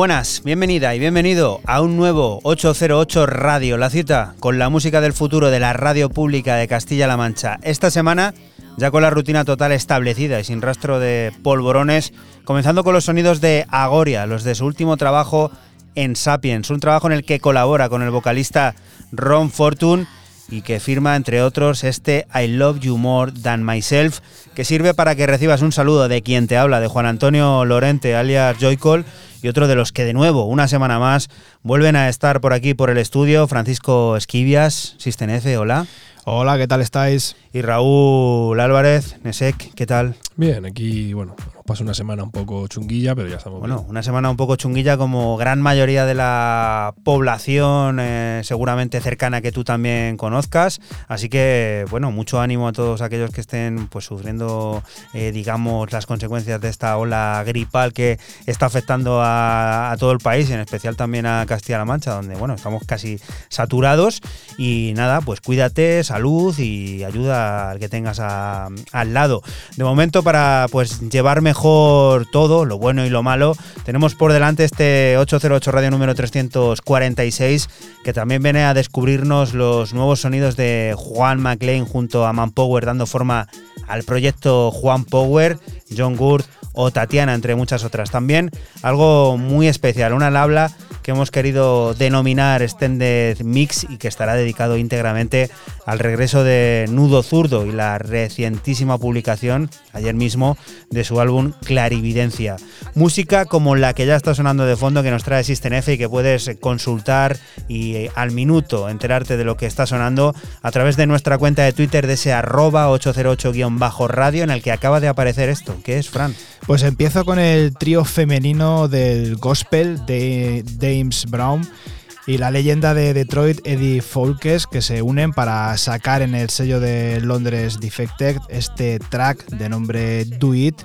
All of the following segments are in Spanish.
Buenas, bienvenida y bienvenido a un nuevo 808 Radio, la cita con la música del futuro de la radio pública de Castilla-La Mancha. Esta semana, ya con la rutina total establecida y sin rastro de polvorones, comenzando con los sonidos de Agoria, los de su último trabajo en Sapiens, un trabajo en el que colabora con el vocalista Ron Fortune y que firma, entre otros, este I Love You More Than Myself, que sirve para que recibas un saludo de quien te habla, de Juan Antonio Lorente, alias Joycol, y otro de los que de nuevo, una semana más, vuelven a estar por aquí por el estudio, Francisco Esquivias, Sistenefe, hola. Hola, ¿qué tal estáis? Y Raúl Álvarez, Nesek, ¿qué tal? Bien, aquí, bueno, pasa una semana un poco chunguilla, pero ya estamos Bueno, una semana un poco chunguilla como gran mayoría de la población eh, seguramente cercana que tú también conozcas. Así que, bueno, mucho ánimo a todos aquellos que estén pues sufriendo, eh, digamos, las consecuencias de esta ola gripal que está afectando a, a todo el país, en especial también a Castilla-La Mancha, donde, bueno, estamos casi saturados. Y nada, pues cuídate, salud y ayuda al que tengas al lado. De momento, para pues llevar mejor todo, lo bueno y lo malo, tenemos por delante este 808 Radio número 346, que también viene a descubrirnos los nuevos sonidos de Juan McLean junto a Manpower, dando forma al proyecto Juan Power, John Gurt o Tatiana, entre muchas otras. También algo muy especial, una labla que hemos querido denominar Extended Mix y que estará dedicado íntegramente al regreso de Nudo Zurdo y la recientísima publicación, ayer mismo, de su álbum Clarividencia. Música como la que ya está sonando de fondo que nos trae System F y que puedes consultar y eh, al minuto enterarte de lo que está sonando a través de nuestra cuenta de Twitter de ese arroba 808-radio en el que acaba de aparecer esto. ¿Qué es, Fran? Pues empiezo con el trío femenino del gospel de James Brown y la leyenda de Detroit Eddie Folkes que se unen para sacar en el sello de Londres Defected este track de nombre Do It.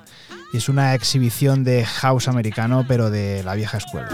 Y es una exhibición de house americano pero de la vieja escuela.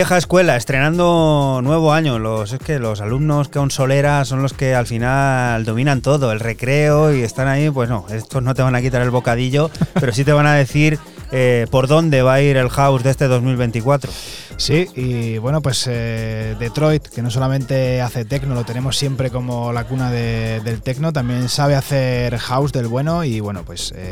Vieja escuela, estrenando nuevo año. Los, es que los alumnos con solera son los que al final dominan todo, el recreo y están ahí, pues no, estos no te van a quitar el bocadillo, pero sí te van a decir eh, por dónde va a ir el house de este 2024. Sí, y bueno, pues eh, Detroit, que no solamente hace techno, lo tenemos siempre como la cuna de- del techno, también sabe hacer house del bueno y bueno, pues eh,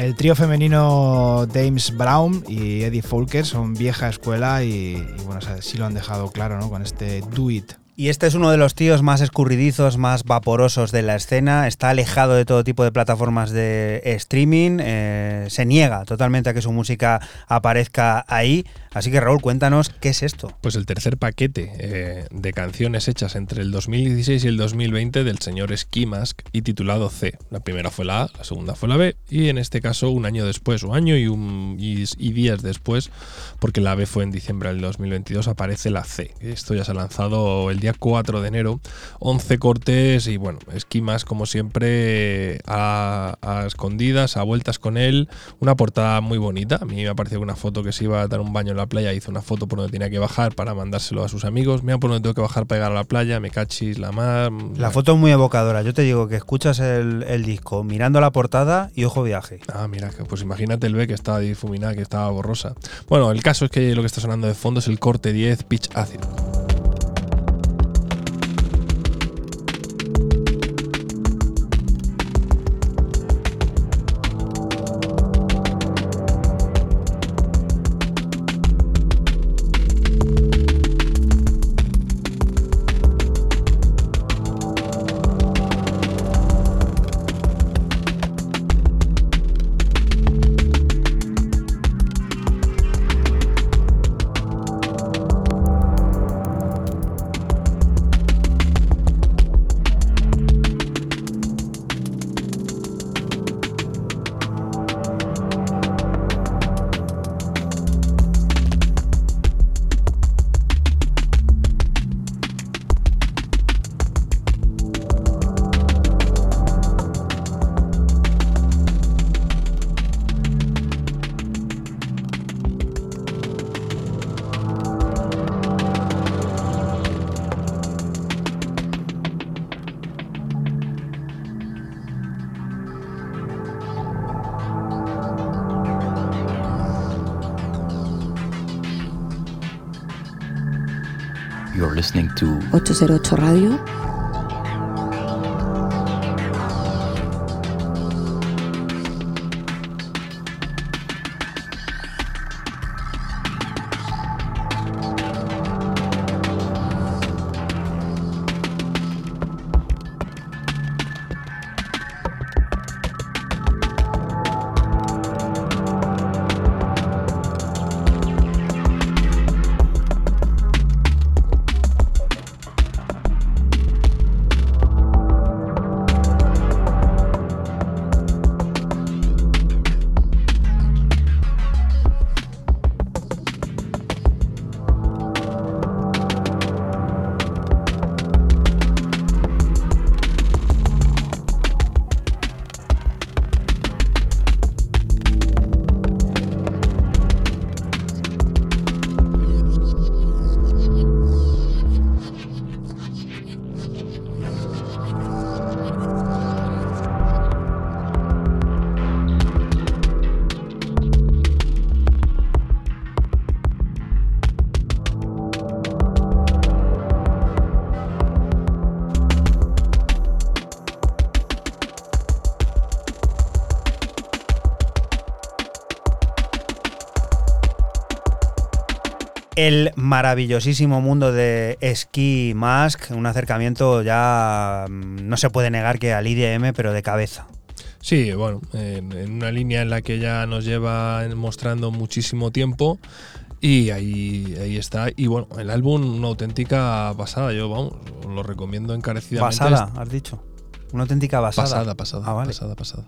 el trío femenino James Brown y Eddie Folker son vieja escuela y, y bueno, o sea, sí lo han dejado claro, ¿no? Con este Do It. Y este es uno de los tíos más escurridizos, más vaporosos de la escena. Está alejado de todo tipo de plataformas de streaming. eh, se niega totalmente a que su música aparezca ahí. Así que Raúl, cuéntanos qué es esto. Pues el tercer paquete eh, de canciones hechas entre el 2016 y el 2020 del señor Ski Mask y titulado C. La primera fue la A, la segunda fue la B y en este caso un año después, o año y, un, y, y días después, porque la B fue en diciembre del 2022, aparece la C. Esto ya se ha lanzado el día 4 de enero, 11 cortes y bueno, Ski Mask como siempre a, a escondidas, a vueltas con él, una portada muy bonita. A mí me ha parecido una foto que se iba a dar un baño en la playa, hizo una foto por donde tenía que bajar para mandárselo a sus amigos. Mira por donde tengo que bajar para llegar a la playa, me cachis, la mar. La foto es muy evocadora. Yo te digo que escuchas el, el disco mirando la portada y ojo viaje. Ah, mira, pues imagínate el B que estaba difuminada, que estaba borrosa. Bueno, el caso es que lo que está sonando de fondo es el corte 10 Pitch Acid. 08 Radio. El maravillosísimo mundo de Ski Mask, un acercamiento ya mm, no se puede negar que al IDM, pero de cabeza. Sí, bueno, en, en una línea en la que ya nos lleva mostrando muchísimo tiempo y ahí, ahí está. Y bueno, el álbum una auténtica pasada, yo vamos, os lo recomiendo encarecidamente. Basada, has dicho. Una auténtica basada. Pasada, pasada, Ah, vale. pasada, pasada.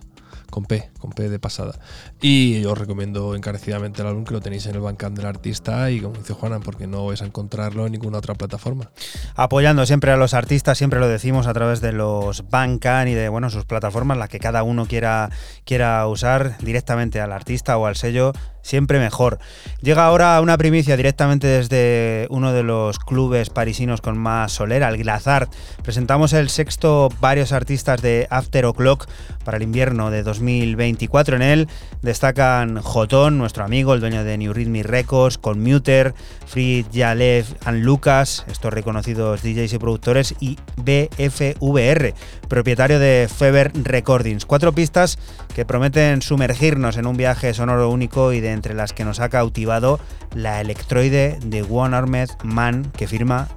Con P, de pasada. Y os recomiendo encarecidamente el álbum que lo tenéis en el Bandcamp del artista y como dice Juanan, porque no vais a encontrarlo en ninguna otra plataforma. Apoyando siempre a los artistas, siempre lo decimos a través de los Bandcamp y de bueno, sus plataformas, las que cada uno quiera, quiera usar directamente al artista o al sello. Siempre mejor. Llega ahora una primicia directamente desde uno de los clubes parisinos con más solera, el Glazart. Presentamos el sexto varios artistas de After O'Clock para el invierno de 2024. En él destacan Jotón, nuestro amigo, el dueño de New Rhythm Records, Conmuter, Frid Yalev and Lucas, estos reconocidos DJs y productores, y BFVR, propietario de Feber Recordings. Cuatro pistas que prometen sumergirnos en un viaje sonoro único y de entre las que nos ha cautivado la electroide de One Armed Man que firma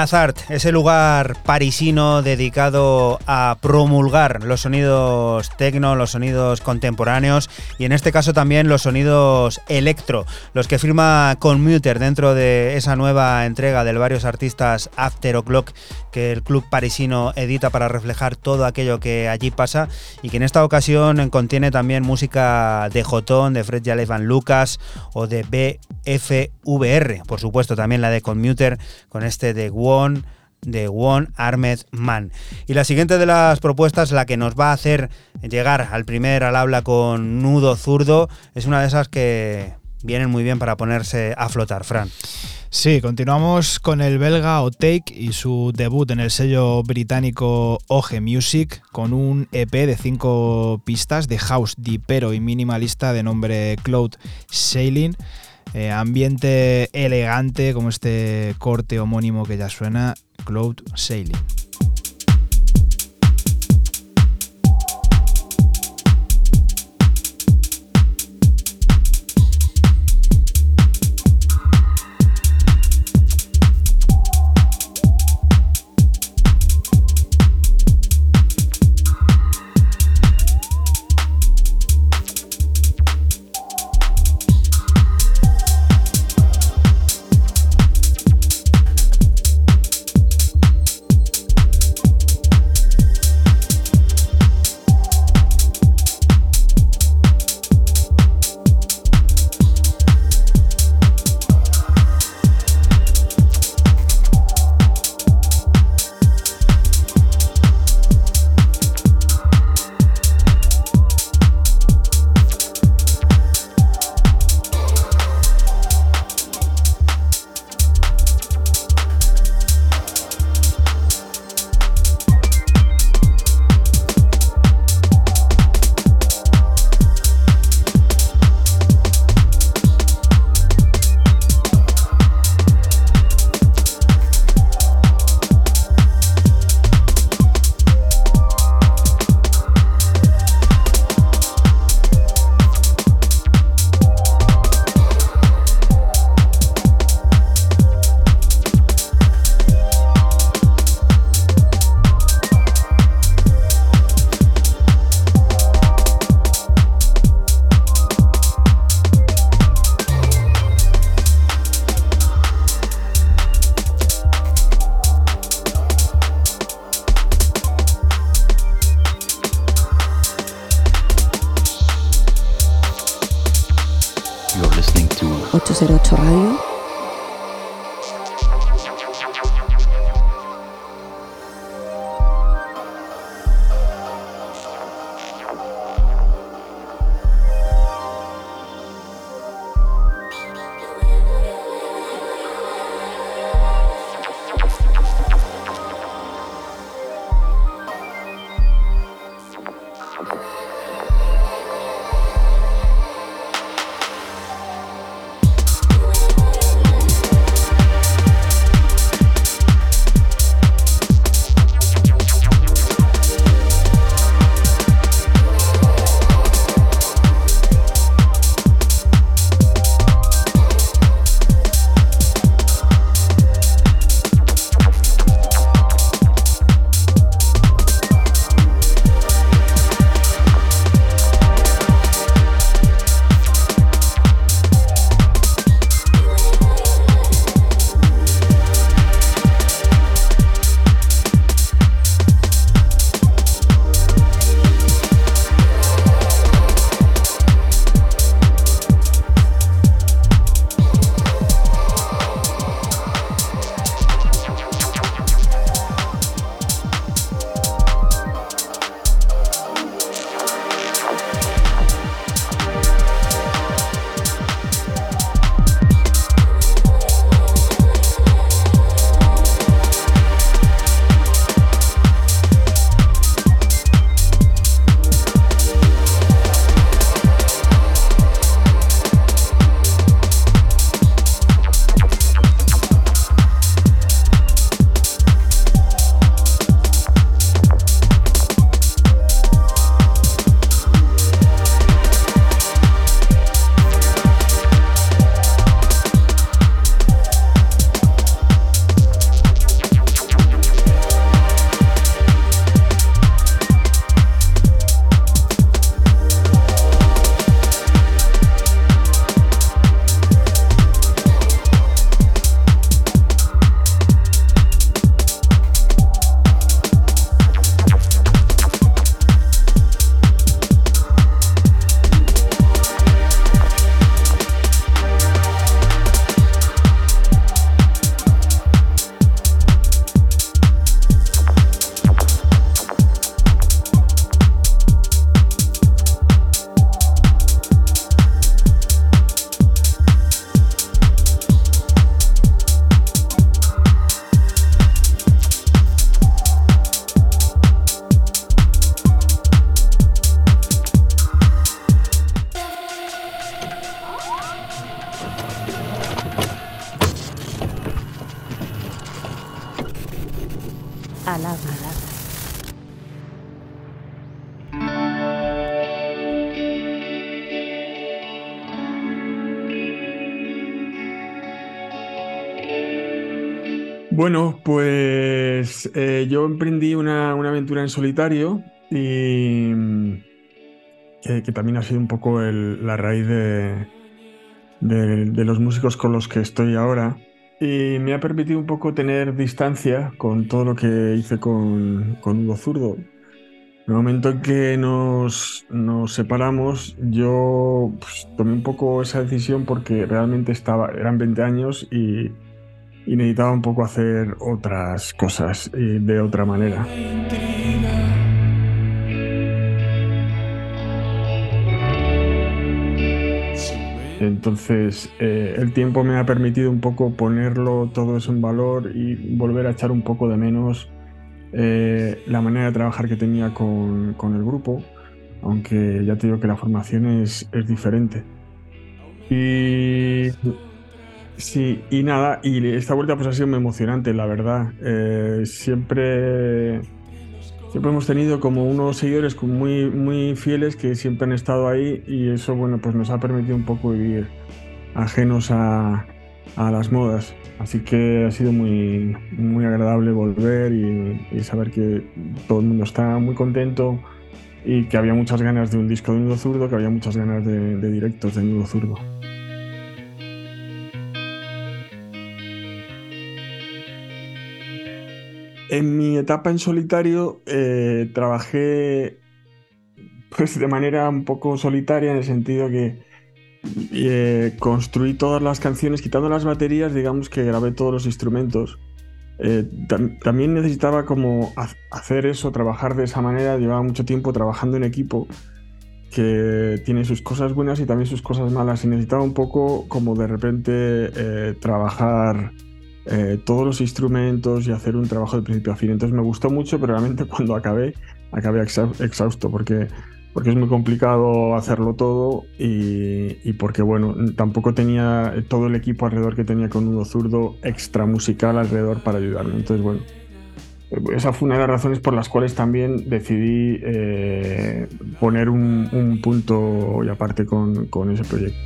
Conmuter. Glazart, ese lugar parisino dedicado a promulgar los sonidos tecno, los sonidos contemporáneos y en este caso también los sonidos electro, los que firma Commuter dentro de esa nueva entrega de varios artistas After O'Clock que el club parisino edita para reflejar todo aquello que allí pasa y que en esta ocasión contiene también música de Jotón, de Fred Jalef Van Lucas o de BFVR, por supuesto también la de Commuter con este de One de One Armed Man. Y la siguiente de las propuestas, la que nos va a hacer llegar al primer al habla con nudo zurdo, es una de esas que vienen muy bien para ponerse a flotar, Fran. Sí, continuamos con el belga Otake y su debut en el sello británico OG Music con un EP de cinco pistas de house dipero y minimalista de nombre Cloud Sailing. Eh, ambiente elegante como este corte homónimo que ya suena, Cloud Sailing. 808 Radio. Eh, yo emprendí una, aventura en solitario y mm, que, también ha sido un poco la raíz de los músicos con los que estoy ahora. Y me ha permitido un poco tener distancia con todo lo que hice con, con Hugo Zurdo. En el momento en que nos, nos separamos, yo pues, tomé un poco esa decisión porque realmente estaba, eran 20 años y, y necesitaba un poco hacer otras cosas y de otra manera. Entonces, eh, el tiempo me ha permitido un poco ponerlo todo eso en valor y volver a echar un poco de menos eh, la manera de trabajar que tenía con, con el grupo, aunque ya te digo que la formación es, es diferente. Y sí, y nada, y esta vuelta pues ha sido muy emocionante, la verdad. Eh, siempre, siempre hemos tenido como unos seguidores muy, muy fieles que siempre han estado ahí y eso, bueno, pues nos ha permitido un poco vivir ajenos a, a las modas. Así que ha sido muy, muy agradable volver y, y saber que todo el mundo está muy contento y que había muchas ganas de un disco de Nudo Zurdo, que había muchas ganas de, de directos de Nudo Zurdo. En mi etapa en solitario eh, trabajé pues de manera un poco solitaria en el sentido que eh, construí todas las canciones, quitando las baterías, digamos que grabé todos los instrumentos. Eh, tam- también necesitaba como ha- hacer eso, trabajar de esa manera, llevaba mucho tiempo trabajando en equipo, que tiene sus cosas buenas y también sus cosas malas, y necesitaba un poco como de repente eh, trabajar eh, todos los instrumentos y hacer un trabajo de principio a fin. Entonces me gustó mucho, pero realmente cuando acabé, acabé exhausto, porque porque es muy complicado hacerlo todo y, y porque, bueno, tampoco tenía todo el equipo alrededor que tenía con Nudo Zurdo extra musical alrededor para ayudarme. Entonces, bueno, esa fue una de las razones por las cuales también decidí eh, poner un, un punto y aparte con, con ese proyecto.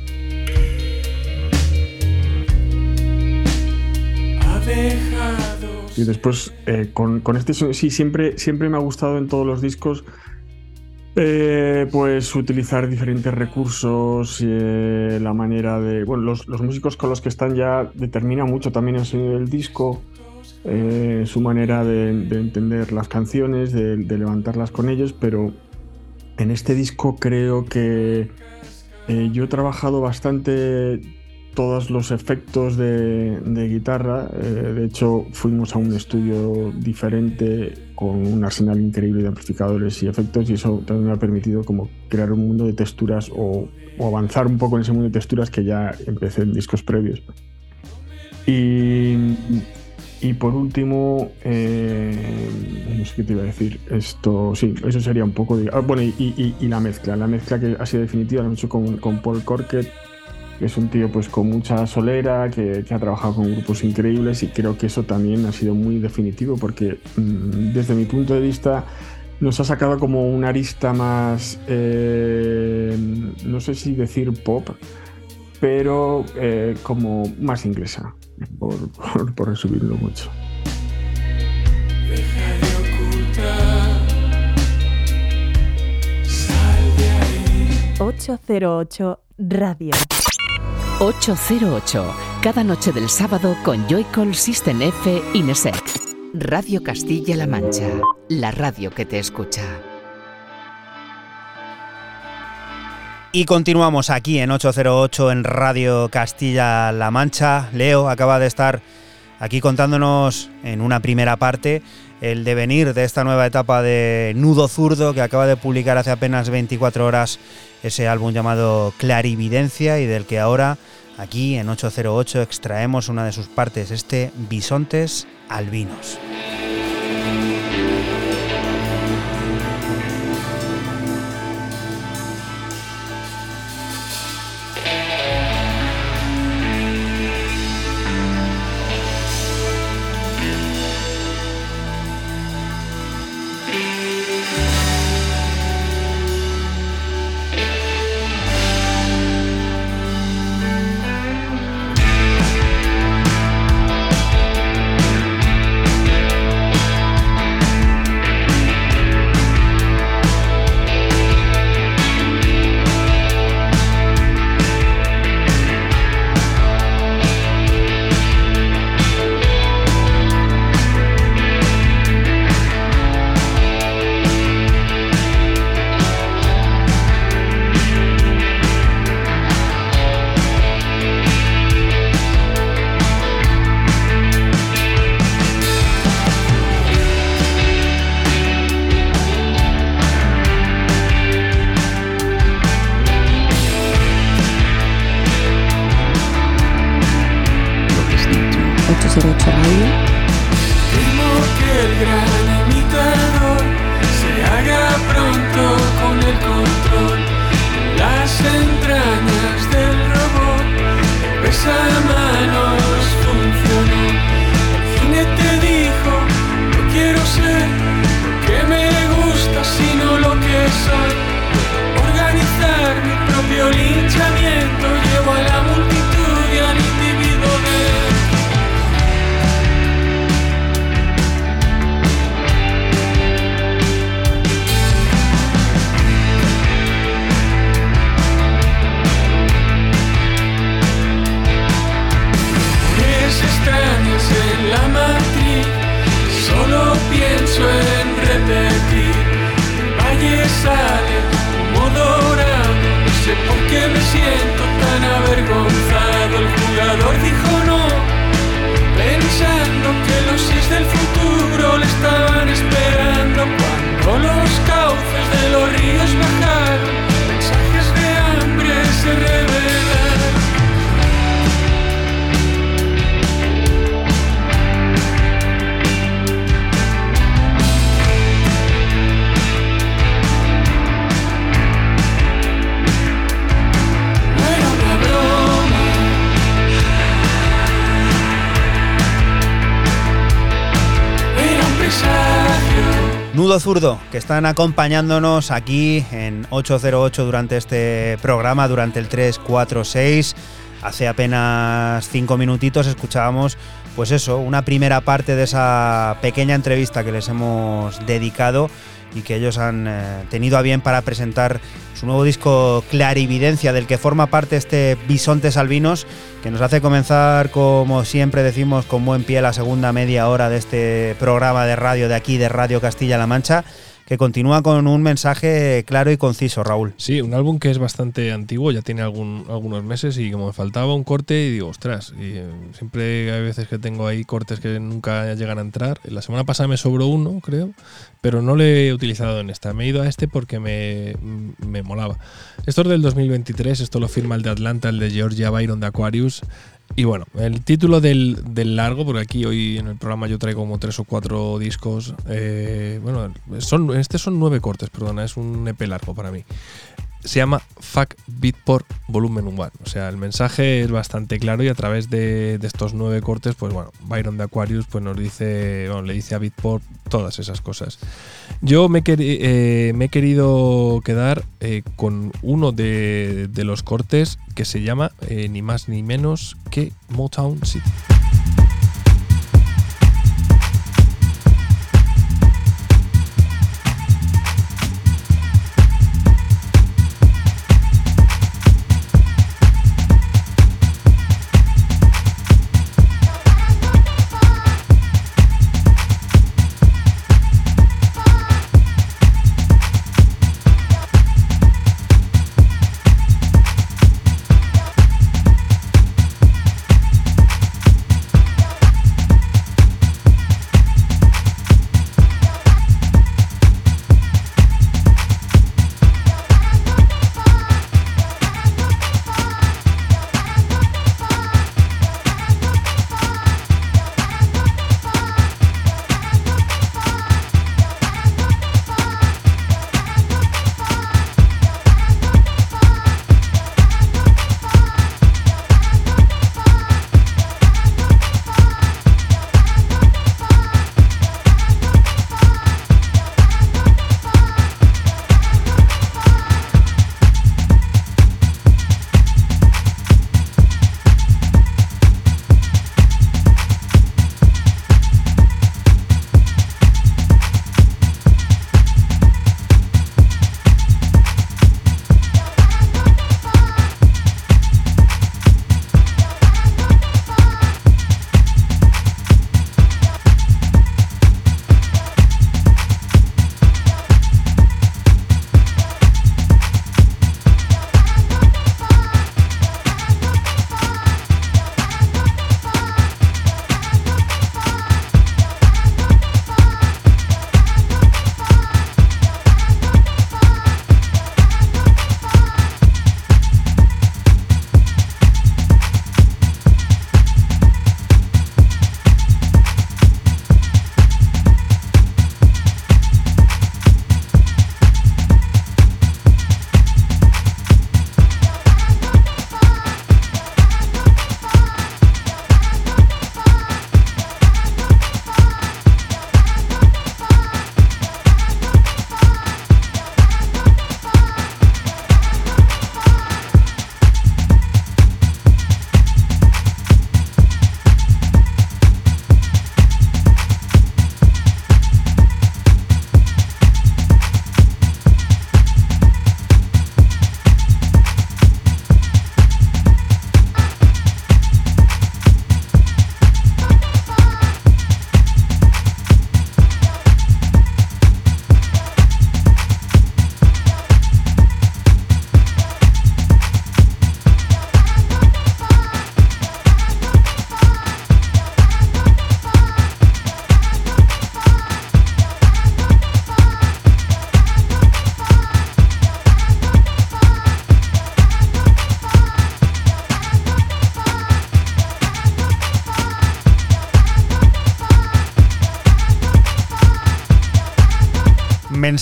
Y después, eh, con, con este sí, siempre, siempre me ha gustado en todos los discos eh, pues utilizar diferentes recursos, eh, la manera de... Bueno, los, los músicos con los que están ya determina mucho también el sonido del disco, eh, su manera de, de entender las canciones, de, levantarlas con ellos, pero en este disco creo que yo he trabajado bastante todos los efectos de, guitarra. eh, de hecho, fuimos a un estudio diferente con un arsenal increíble de amplificadores y efectos y eso también me ha permitido como crear un mundo de texturas o, avanzar un poco en ese mundo de texturas que ya empecé en discos previos. Y, y por último, eh, no sé qué te iba a decir. Esto, sí, eso sería un poco. de- ah, bueno, y, y- la mezcla. La mezcla que ha sido definitiva la hemos hecho con, con Paul Corkett, que es un tío pues con mucha solera, que, que ha trabajado con grupos increíbles y creo que eso también ha sido muy definitivo porque mm, desde mi punto de vista nos ha sacado como una arista más, eh, no sé si decir pop, pero eh, como más inglesa, por, por, por resumirlo mucho. 808 Radio. 808, cada noche del sábado con Joycall System F Inesec. Radio Castilla-La Mancha, la radio que te escucha. Y continuamos aquí en 808 en Radio Castilla-La Mancha. Leo acaba de estar aquí contándonos en una primera parte el devenir de esta nueva etapa de Nudo Zurdo que acaba de publicar hace apenas 24 horas ese álbum llamado Clarividencia y del que ahora aquí en 808 extraemos una de sus partes, este Bisontes Albinos. Zurdo, que están acompañándonos aquí en 808 durante este programa, durante el 346. Hace apenas cinco minutitos escuchábamos, pues eso, una primera parte de esa pequeña entrevista que les hemos dedicado y que ellos han eh, tenido a bien para presentar su nuevo disco Clarividencia, del que forma parte este Bisontes Albinos, que nos hace comenzar, como siempre decimos, con buen pie la segunda media hora de este programa de radio de aquí, de Radio Castilla-La Mancha, que continúa con un mensaje claro y conciso, Raúl. Sí, un álbum que es bastante antiguo, ya tiene algún- algunos meses y como me faltaba un corte y digo, ostras, y, eh, siempre hay veces que tengo ahí cortes que nunca llegan a entrar. La semana pasada me sobró uno, creo, pero no lo he utilizado en esta. Me he ido a este porque me, me molaba. Esto es del 2023, esto lo firma el de Atlanta, el de Georgia Byron de Aquarius. Y bueno, el título del, del largo, porque aquí hoy en el programa yo traigo como tres o cuatro discos. eh, bueno, son, este son nueve cortes, perdona, es un EP largo para mí. Se llama Fuck Beatport Volumen 1. O sea, el mensaje es bastante claro y a través de, de estos nueve cortes, pues bueno, Byron de Aquarius pues nos dice, bueno, le dice a Beatport todas esas cosas. Yo me, eh, he querido quedar eh, con uno de, de los cortes que se llama eh, ni más ni menos que Motown City.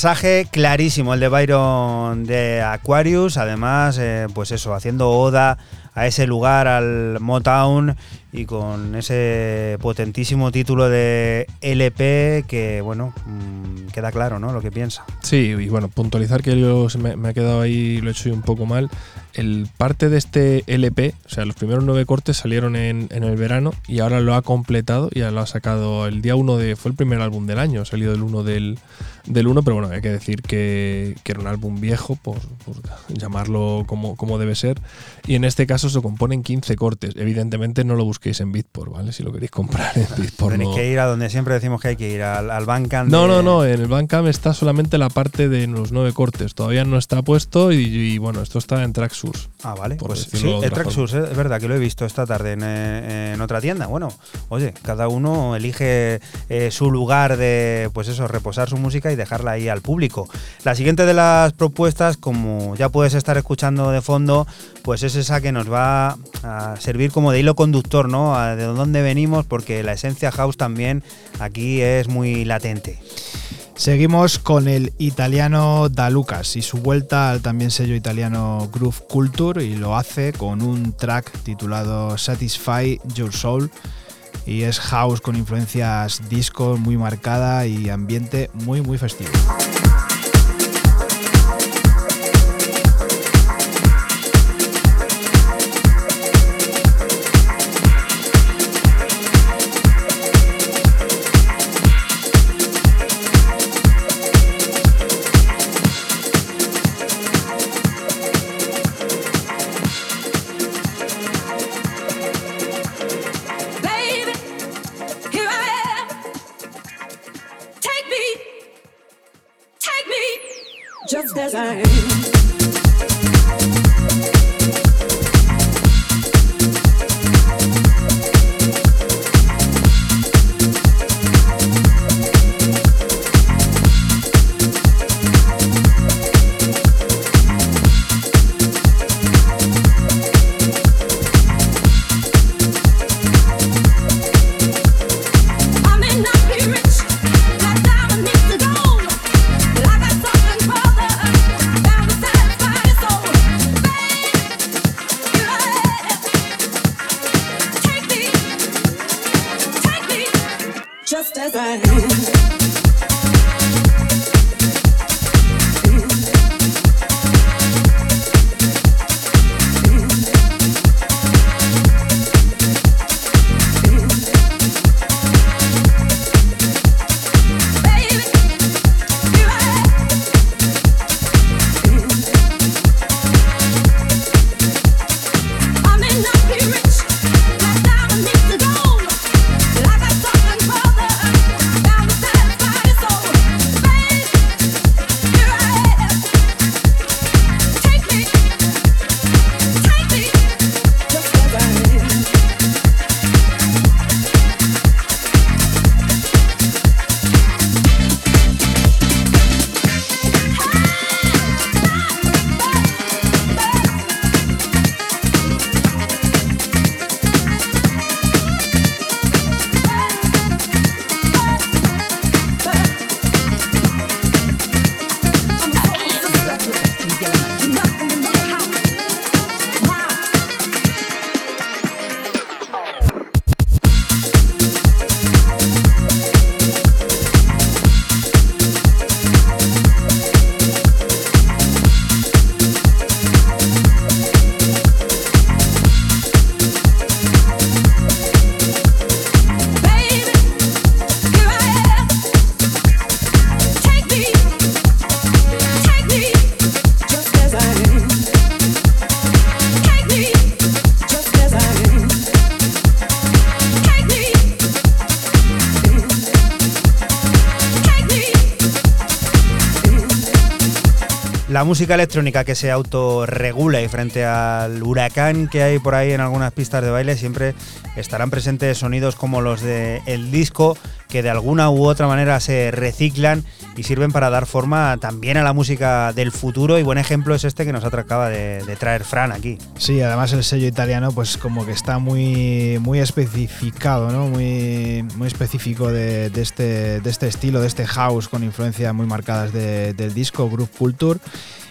Mensaje clarísimo el de Byron de Aquarius, además, eh, pues eso, haciendo oda a ese lugar, al Motown, y con ese potentísimo título de LP que, bueno, mm, queda claro, ¿no? Lo que piensa. Sí, y bueno, puntualizar que yo me, ha quedado ahí, lo he hecho un poco mal. El parte de este LP, o sea, los primeros nueve cortes salieron en, en el verano y ahora lo ha completado y lo ha sacado el día 1 de. Fue el primer álbum del año, salido el 1 del, del 1, pero bueno, hay que decir que, que era un álbum viejo, por, llamarlo como, como debe ser. Y en este caso se componen 15 cortes. Evidentemente no lo busquéis en Beatport, ¿vale? Si lo queréis comprar en Beatport. Tenéis no- que ir a donde siempre decimos que hay que ir, al, al Bandcamp no, de- no, no, en el Bandcamp está solamente la parte de los nueve cortes. Todavía no está puesto y, y, bueno, esto está en Tracksource. Ah, vale. Pues sí, otra Tracksource, es verdad que lo he visto esta tarde en, eh, en otra tienda. Bueno, oye, cada uno elige eh, su lugar de, pues eso, reposar su música y dejarla ahí al público. La siguiente de las propuestas, como ya puedes estar escuchando de fondo, pues es esa que nos va a servir como de hilo conductor, ¿no? A de dónde venimos, porque la esencia house también aquí es muy latente. Seguimos con el italiano Da Lucas y su vuelta al también sello italiano Groove Culture y lo hace con un track titulado Satisfy Your Soul y es house con influencias disco muy marcada y ambiente muy muy festivo. Me, música electrónica que se autorregula y frente al huracán que hay por ahí en algunas pistas de baile siempre estarán presentes sonidos como los de el disco que de alguna u otra manera se reciclan y sirven para dar forma también a la música del futuro y buen ejemplo es este que nos acaba de, de traer Fran aquí. Sí, además el sello italiano pues como que está muy, muy especificado, ¿no? muy, muy específico de, este, de este estilo, de este house con influencias muy marcadas de- del disco, Groove Culture.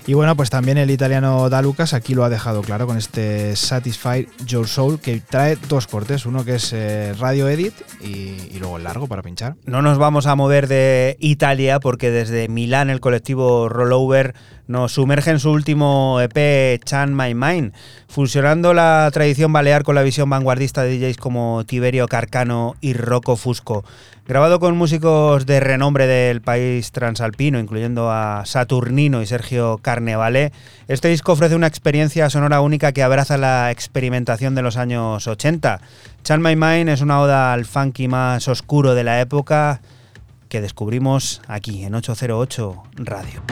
Y bueno, pues también el italiano Da Lucas aquí lo ha dejado claro con este Satisfy Your Soul que trae dos cortes, uno que es eh, Radio Edit y, y luego el largo para pinchar. No nos vamos a mover de Italia porque desde Milán el colectivo Rollover nos sumerge en su último EP Chan My Mind, fusionando la tradición balear con la visión vanguardista de DJs como Tiberio Carcano y Rocco Fusco. Grabado con músicos de renombre del país transalpino, incluyendo a Saturnino y Sergio Carnevale, este disco ofrece una experiencia sonora única que abraza la experimentación de los años 80. Chan My Mind es una oda al funky más oscuro de la época que descubrimos aquí en 808 Radio.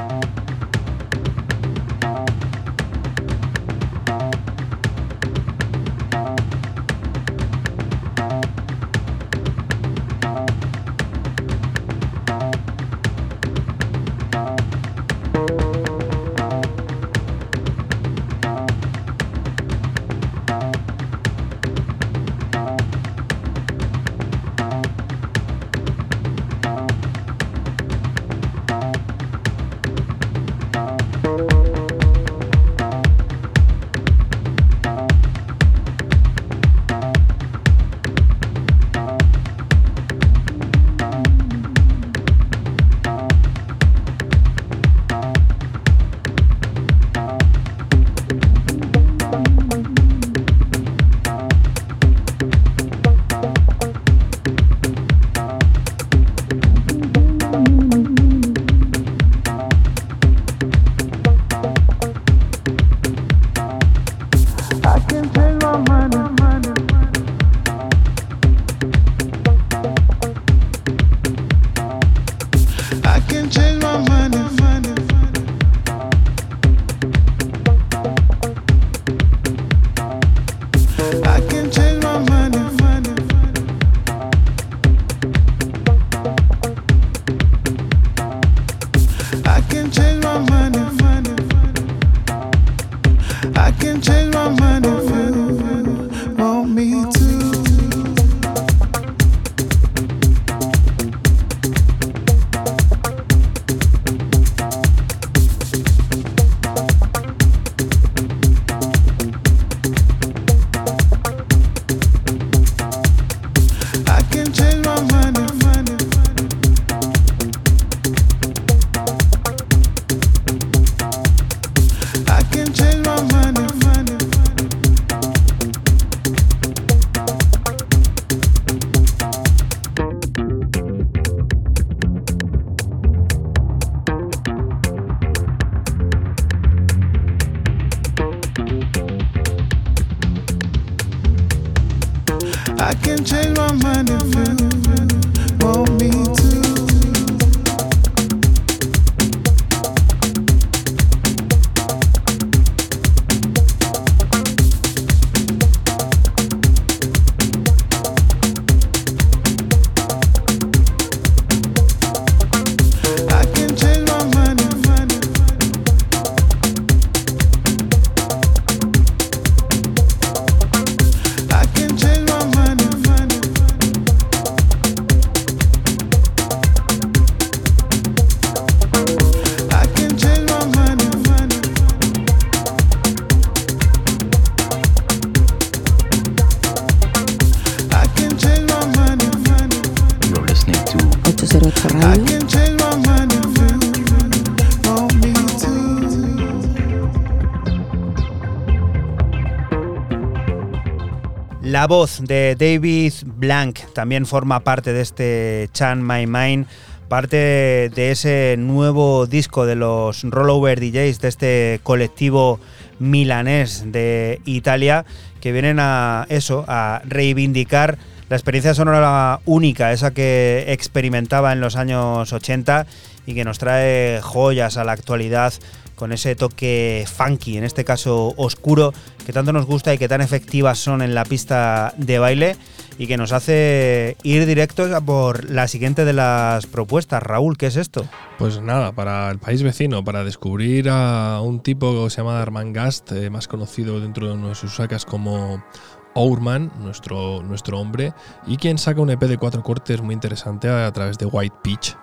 La voz de David Blank también forma parte de este Chan My Mind, parte de ese nuevo disco de los Rollover DJs, de este colectivo milanés de Italia, que vienen a eso, a reivindicar la experiencia sonora única, esa que experimentaba en los años 80 y que nos trae joyas a la actualidad con ese toque funky, en este caso oscuro, que tanto nos gusta y que tan efectivas son en la pista de baile. y que nos hace ir directos por la siguiente de las propuestas. Raúl, ¿qué es esto? Pues nada, para el país vecino, para descubrir a un tipo que se llama Armand Gast, eh, más conocido dentro de uno de sus sacas como Ourman, nuestro, nuestro hombre, y quien saca un EP de cuatro cortes muy interesante a, a través de White Peach,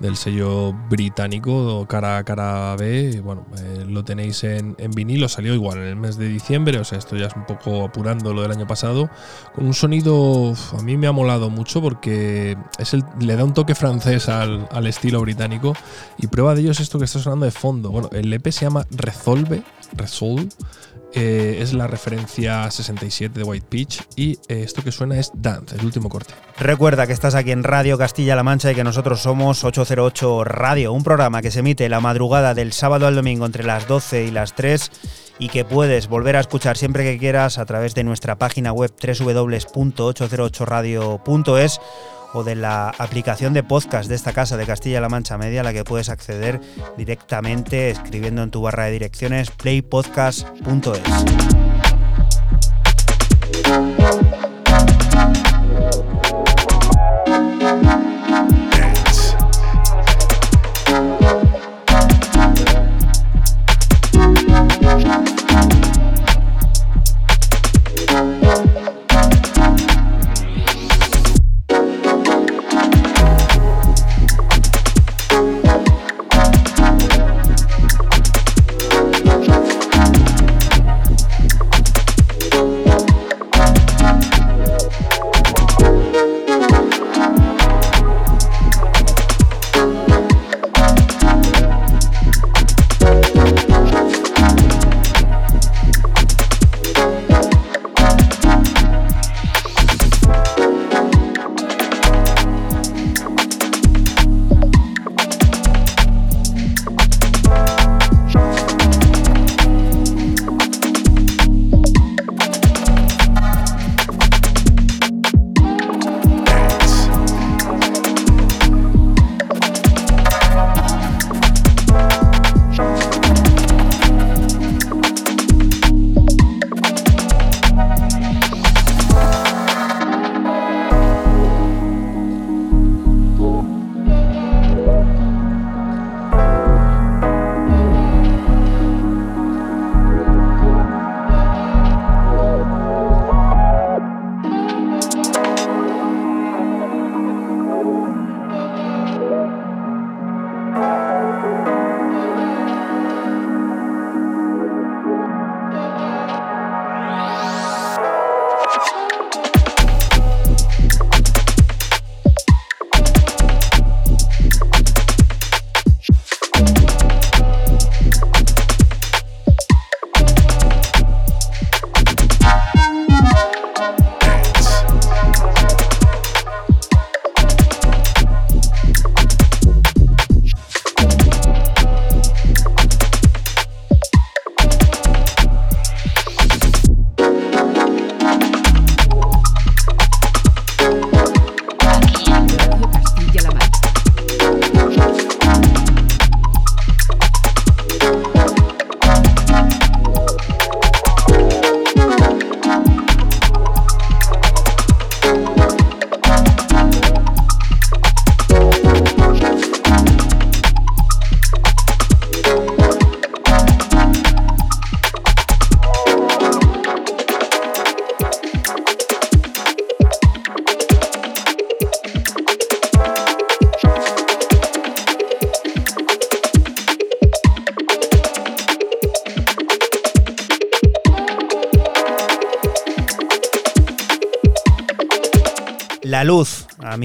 del sello británico cara a cara B. Bueno, eh, lo tenéis en, vinilo, salió igual en el mes de diciembre, o sea, esto ya es un poco apurando lo del año pasado, con un sonido, a mí me ha molado mucho porque es le da un toque francés al, al estilo británico y prueba de ello es esto que está sonando de fondo. Bueno, el EP se llama Resolve, Resolve. Eh, es la referencia 67 de White Peach y eh, esto que suena es Dance, el último corte. Recuerda que estás aquí en Radio Castilla-La Mancha y que nosotros somos 808 Radio, un programa que se emite la madrugada del sábado al domingo entre las 12 y las 3 y que puedes volver a escuchar siempre que quieras a través de nuestra página web www.808radio.es o de la aplicación de podcast de esta casa de Castilla-La Mancha Media a la que puedes acceder directamente escribiendo en tu barra de direcciones playpodcast.es.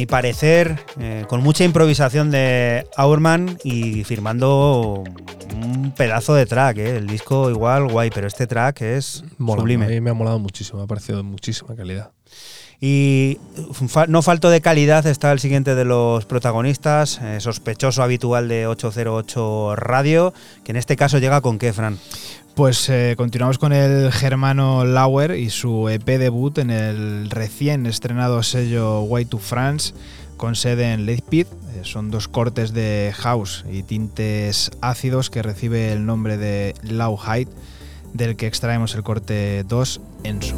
parecer, eh, con mucha improvisación de Aurman y firmando un pedazo de track. eh. El disco igual guay, pero este track es Mola, sublime. A mí me ha molado muchísimo, me ha parecido de muchísima calidad. Y no falto de calidad está el siguiente de los protagonistas, eh, sospechoso habitual de 808 Radio, que en este caso llega con qué, Fran. Pues eh, continuamos con el germano Lauer y su EP debut en el recién estrenado sello Way to France con sede en Leipzig. Eh, son dos cortes de house y tintes ácidos que recibe el nombre de Low Height, del que extraemos el corte 2 Enso.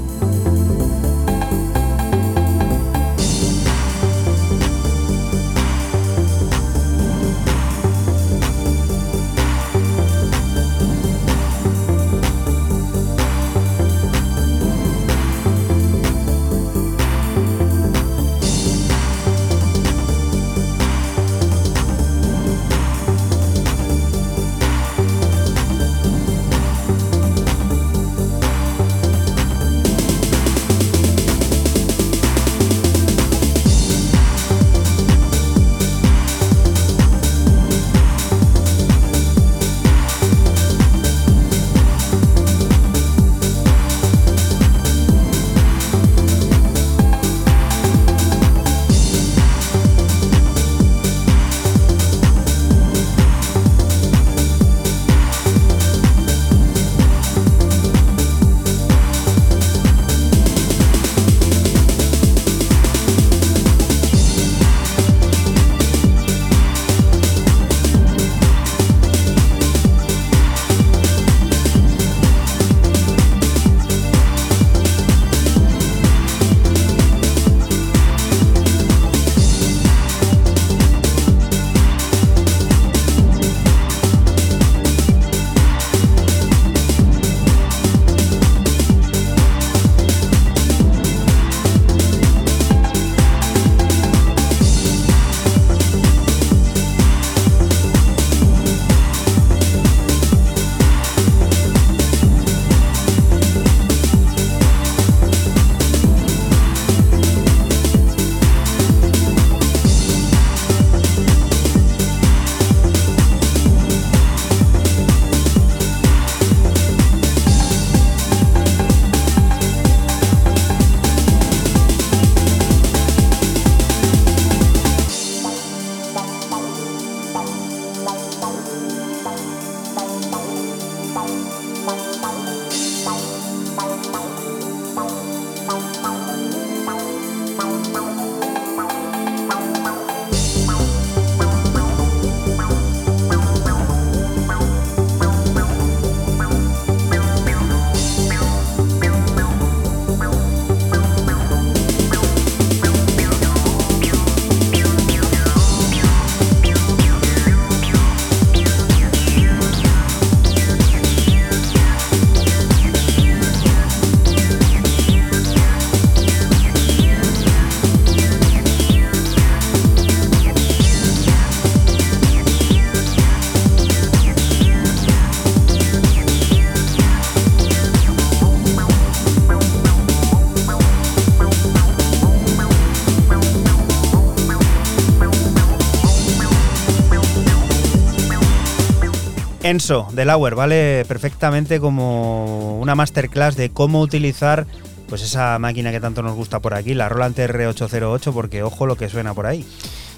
Enso, de Lauer, vale perfectamente como una masterclass de cómo utilizar pues esa máquina que tanto nos gusta por aquí, la Roland TR-808, porque ojo lo que suena por ahí.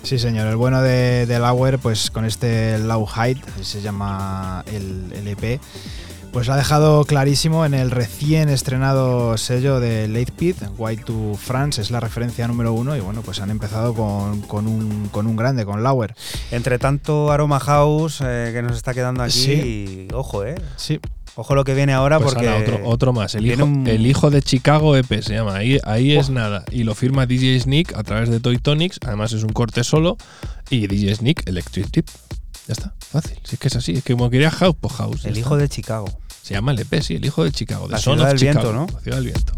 Sí, señor. El bueno de, de Lauer, pues con este Low Height, se llama el, EP, pues lo ha dejado clarísimo en el recién estrenado sello de Late Pit, White to France, es la referencia número uno. Y bueno, pues han empezado con, con un, con un grande, con Lauer. Entre tanto Aroma House eh, que nos está quedando aquí, Sí. y ojo, ¿eh? Sí. Ojo lo que viene ahora Pues porque... otro, otro más, el hijo, un- el hijo de Chicago EP se llama. Ahí, ahí es nada. Y lo firma DJ Sneak a través de Toy Tonics. Además es un corte solo. Y DJ Sneak Electric Tip. Ya está, fácil. Si es que es así. Es que como quería House, pues House. El hijo de Chicago. Se llama el EP, sí, el hijo de Chicago. De La Son ciudad of del viento, Chicago, ¿no? La ciudad del viento.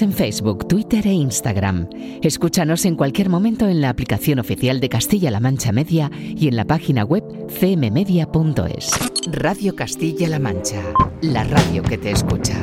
En Facebook, Twitter e Instagram. Escúchanos en cualquier momento en la aplicación oficial de Castilla-La Mancha Media y en la página web cmmedia.es. Radio Castilla-La Mancha, la radio que te escucha.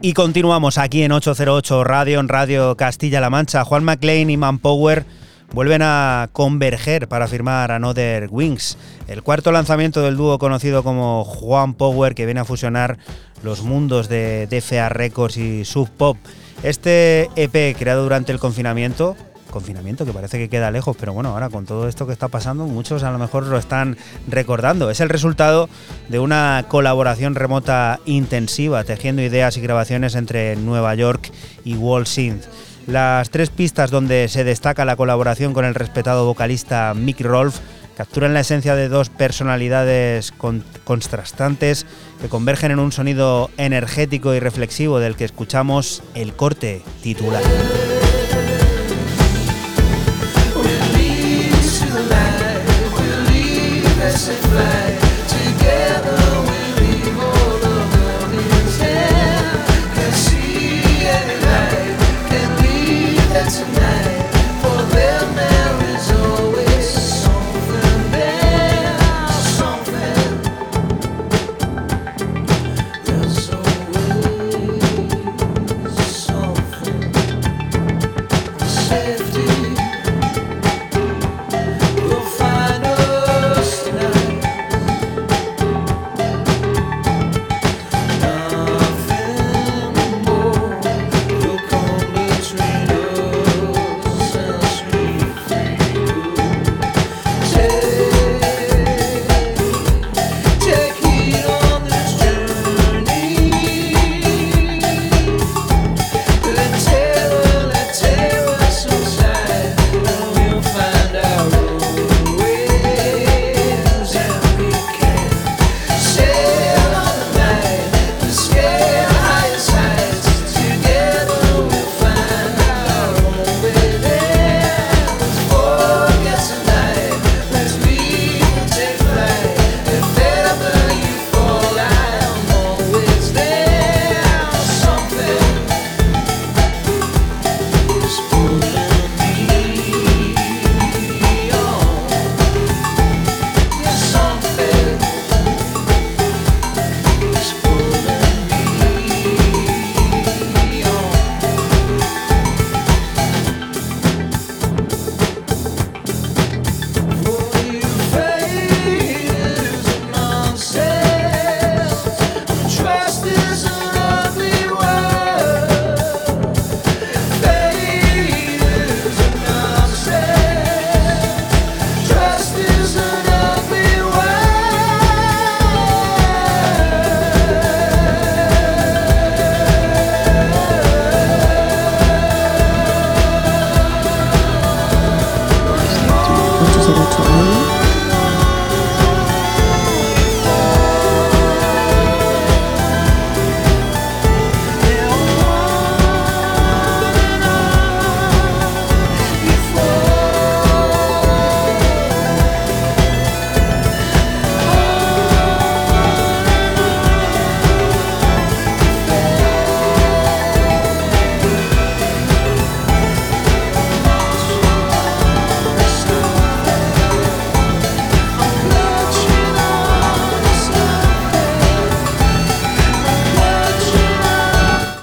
Y continuamos aquí en 808 Radio, en Radio Castilla-La Mancha. Juan McLean y Manpower vuelven a converger para firmar Another Wings, el cuarto lanzamiento del dúo conocido como Juan Power, que viene a fusionar los mundos de DFA Records y Sub Pop. Este EP creado durante el confinamiento, confinamiento que parece que queda lejos, pero bueno, ahora con todo esto que está pasando, muchos a lo mejor lo están recordando. Es el resultado de una colaboración remota intensiva, tejiendo ideas y grabaciones entre Nueva York y Wall Synth. Las tres pistas donde se destaca la colaboración con el respetado vocalista Mick Rolfe capturan la esencia de dos personalidades con- contrastantes que convergen en un sonido energético y reflexivo del que escuchamos el corte titular.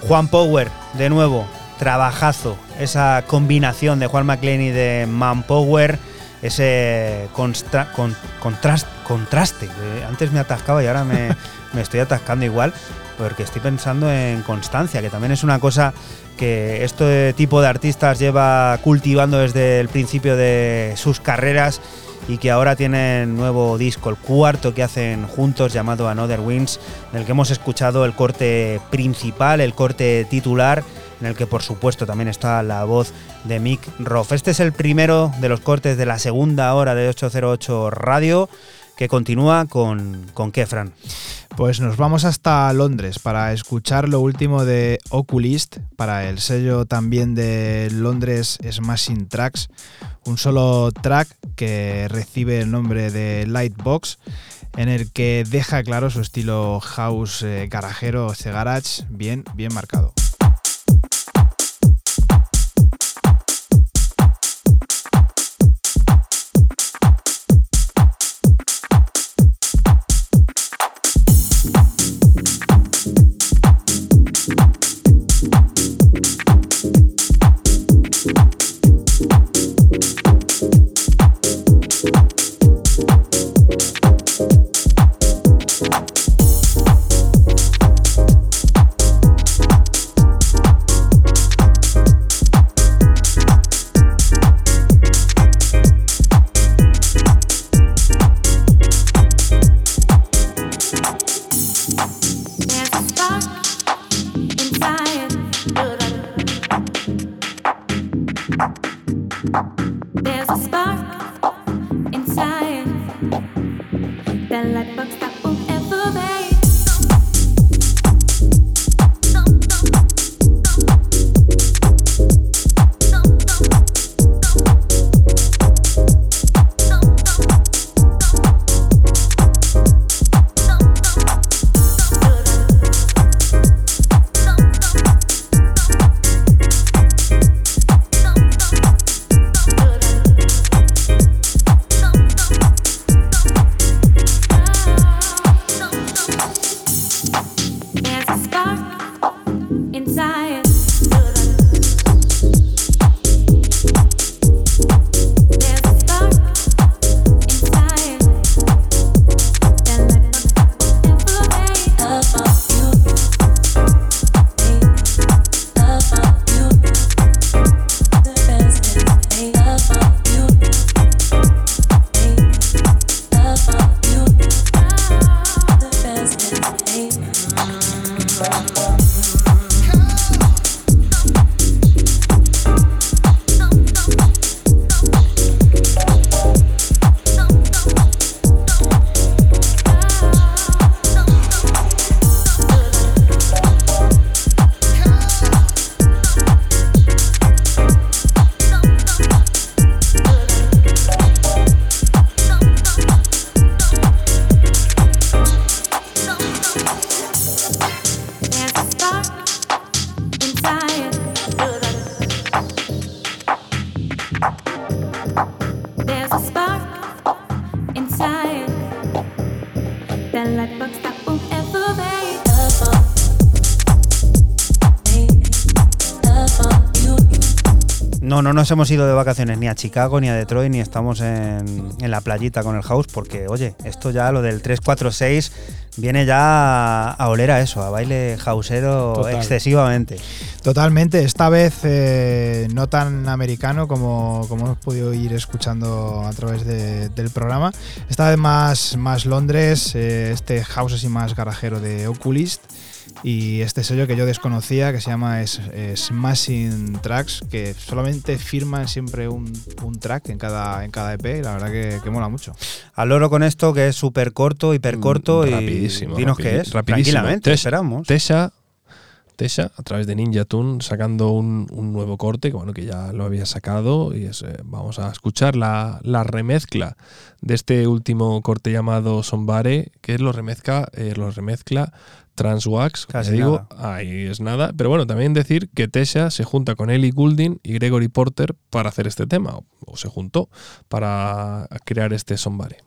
Juan Power, de nuevo, trabajazo. Esa combinación de Juan McLean y de Man Power, ese con- contrast- contraste. antes me atascaba y ahora me estoy atascando igual, porque estoy pensando en constancia, que también es una cosa que este tipo de artistas lleva cultivando desde el principio de sus carreras y que ahora tienen nuevo disco, el cuarto que hacen juntos llamado Another Wings, en el que hemos escuchado el corte principal, el corte titular, en el que por supuesto también está la voz de Mick Roth. Este es el primero de los cortes de la segunda hora de 808 Radio, que continúa con, con Kefran. Pues nos vamos hasta Londres para escuchar lo último de Oculist para el sello también de Londres Smashing Tracks. Un solo track que recibe el nombre de Lightbox, en el que deja claro su estilo house eh, garajero, garage, bien, bien marcado. No, no nos hemos ido de vacaciones ni a Chicago, ni a Detroit, ni estamos en, en la playita con el house, porque, oye, esto ya, lo del 346, viene ya a oler a eso, a baile Total. excesivamente. Totalmente, esta vez eh, no tan americano como, como hemos podido ir escuchando a través de- del programa. Esta vez más, más Londres, eh, este house así más garajero de Oculist y este sello que yo desconocía que se llama es, Smashing Tracks, que solamente firman siempre un, un track en cada, en cada EP y la verdad que, que mola mucho. Al loro con esto, que es súper corto, hiper corto y Mm, Rapidísimo. dinos qué es. Rapidísimo. Tranquilamente, Tesha- esperamos. Tesha, Tesha, a través de Ninja Tune, sacando un, un nuevo corte, que bueno, que ya lo había sacado. Y es, eh, vamos a escuchar la, la remezcla de este último corte llamado Sombare, que lo remezcla, eh, lo remezcla Transwax, Casi digo, ahí es nada. Pero bueno, también decir que Tesha se junta con Ellie Goulding y Gregory Porter para hacer este tema, o, o se juntó para crear este Sombare.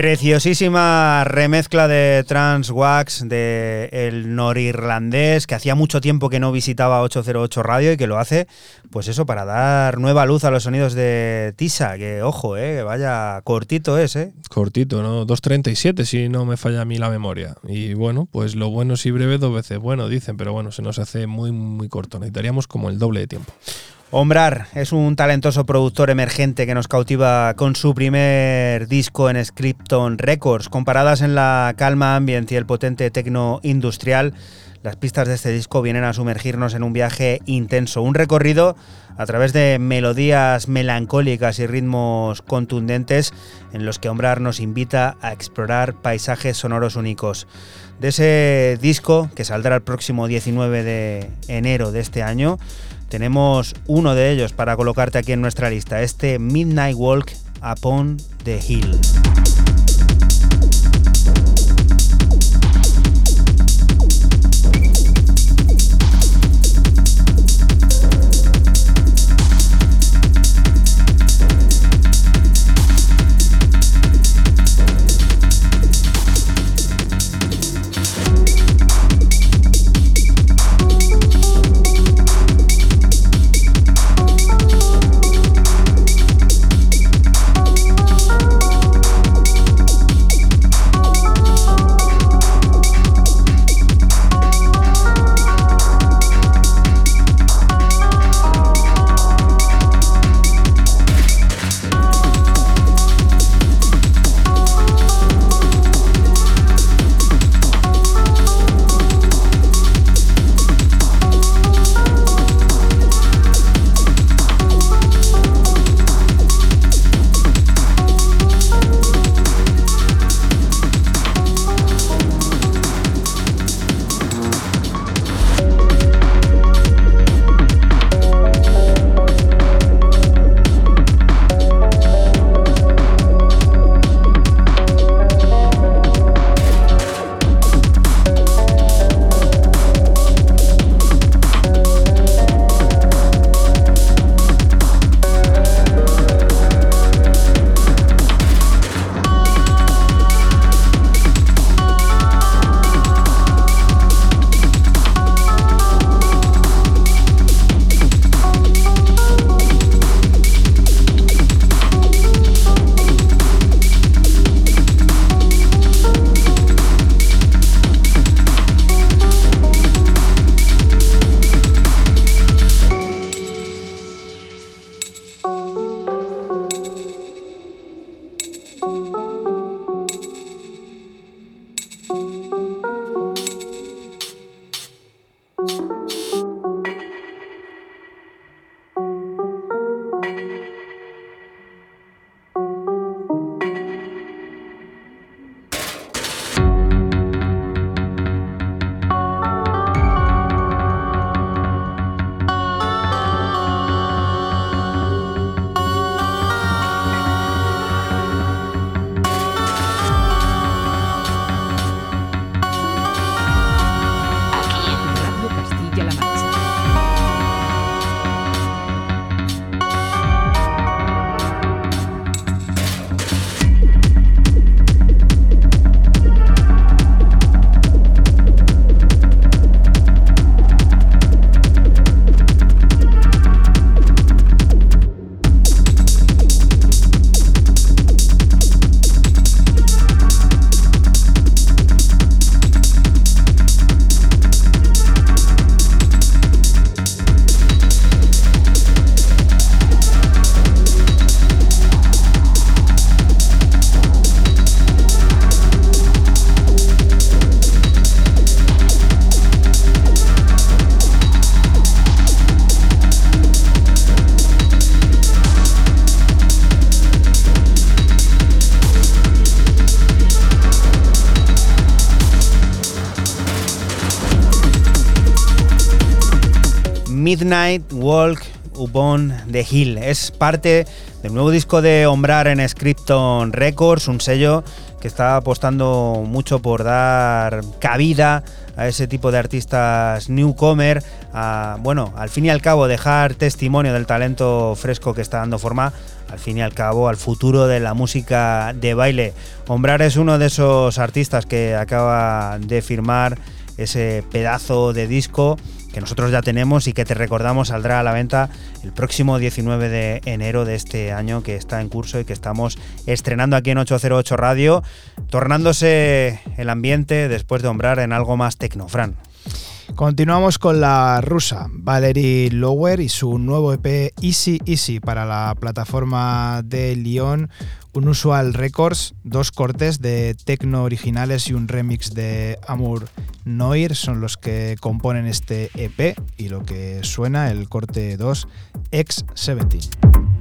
Preciosísima remezcla de Trans Wax de el norirlandés que hacía mucho tiempo que no visitaba 808 Radio y que lo hace, pues eso, para dar nueva luz a los sonidos de Tisa, que ojo, eh, que vaya cortito es, eh. Cortito, ¿no? 2.37 si no me falla a mí la memoria. Y bueno, pues lo bueno sí breve dos veces bueno, dicen, pero bueno, se nos hace muy, muy corto. Necesitaríamos como el doble de tiempo. Ombrar es un talentoso productor emergente que nos cautiva con su primer disco en Scripton Records. Comparadas en la calma ambient y el potente tecno industrial, las pistas de este disco vienen a sumergirnos en un viaje intenso, un recorrido a través de melodías melancólicas y ritmos contundentes en los que Ombrar nos invita a explorar paisajes sonoros únicos. De ese disco, que saldrá el próximo 19 de enero de este año, tenemos uno de ellos para colocarte aquí en nuestra lista, este Midnight Walk Upon the Hill. Midnight Walk Upon the Hill. Es parte del nuevo disco de Ombrar en Scripton Records, un sello que está apostando mucho por dar cabida a ese tipo de artistas newcomer, bueno, al fin y al cabo dejar testimonio del talento fresco que está dando forma, al fin y al cabo al futuro de la música de baile. Ombrar es uno de esos artistas que acaba de firmar ese pedazo de disco que nosotros ya tenemos y que te recordamos saldrá a la venta el próximo 19 de enero de este año que está en curso y que estamos estrenando aquí en 808 Radio, tornándose el ambiente después de ombrar en algo más tecnofran. Continuamos con la rusa Valerie Lower y su nuevo EP Easy Easy para la plataforma de Lyon, Unusual Records, dos cortes de techno originales y un remix de Amour Noir son los que componen este EP y lo que suena el corte 2 X17.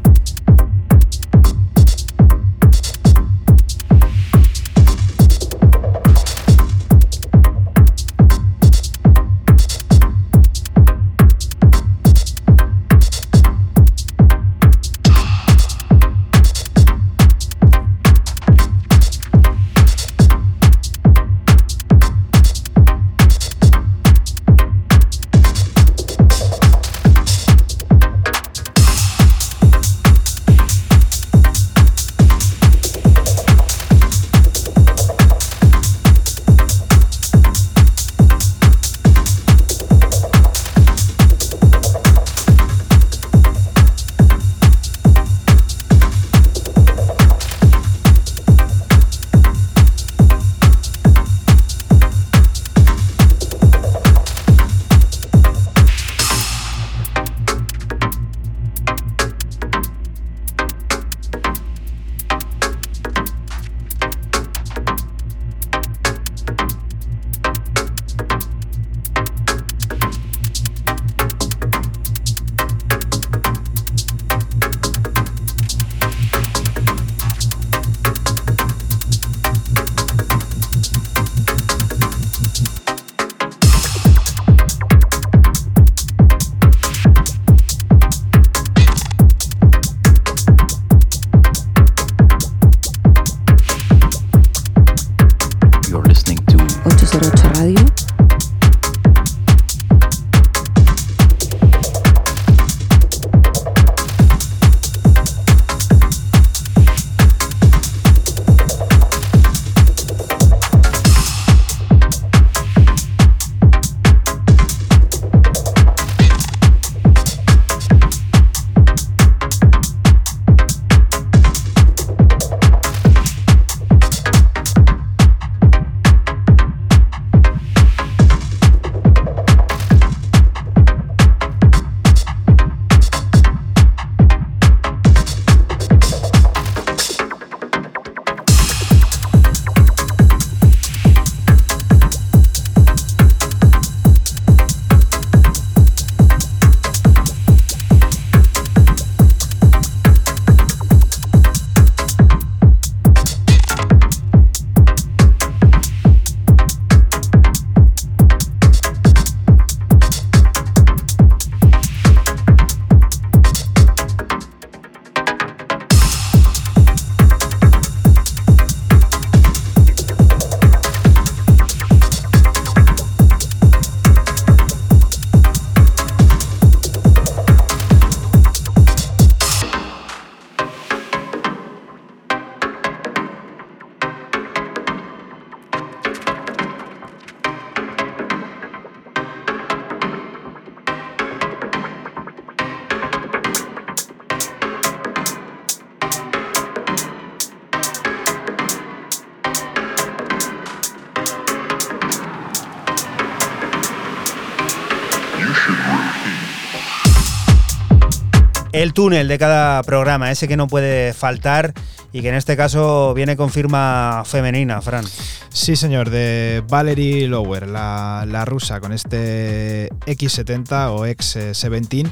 Cada programa, ese que no puede faltar y que en este caso viene con firma femenina, Fran. Sí, señor, de Valerie Lower, la, la rusa, con este X70 o X17,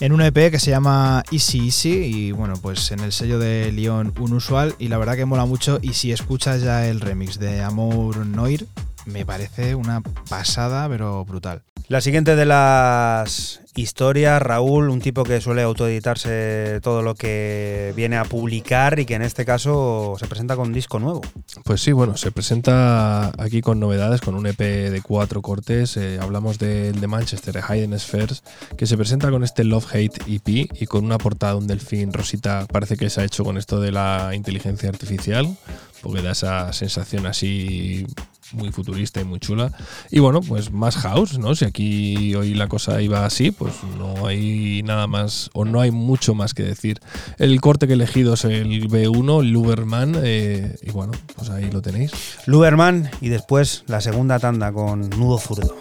en un EP que se llama Easy Easy y bueno, pues en el sello de Lyon Unusual y la verdad que mola mucho y si escuchas ya el remix de Amour Noir, me parece una pasada pero brutal. La siguiente de las historias, Raúl, un tipo que suele autoeditarse todo lo que viene a publicar y que en este caso se presenta con disco nuevo. Pues sí, bueno, se presenta aquí con novedades, con un EP de cuatro cortes. eh, hablamos del de Manchester, Hidden Spheres, que se presenta con este Love Hate EP y con una portada de un delfín rosita. Parece que se ha hecho con esto de la inteligencia artificial, porque da esa sensación así muy futurista y muy chula. Y bueno, pues más house, ¿no? Si aquí hoy la cosa iba así, pues no hay nada más, o no hay mucho más que decir. El corte que he elegido es el B1, Luberman, eh, y bueno, pues ahí lo tenéis. Luberman y después la segunda tanda con Nudo Zurdo.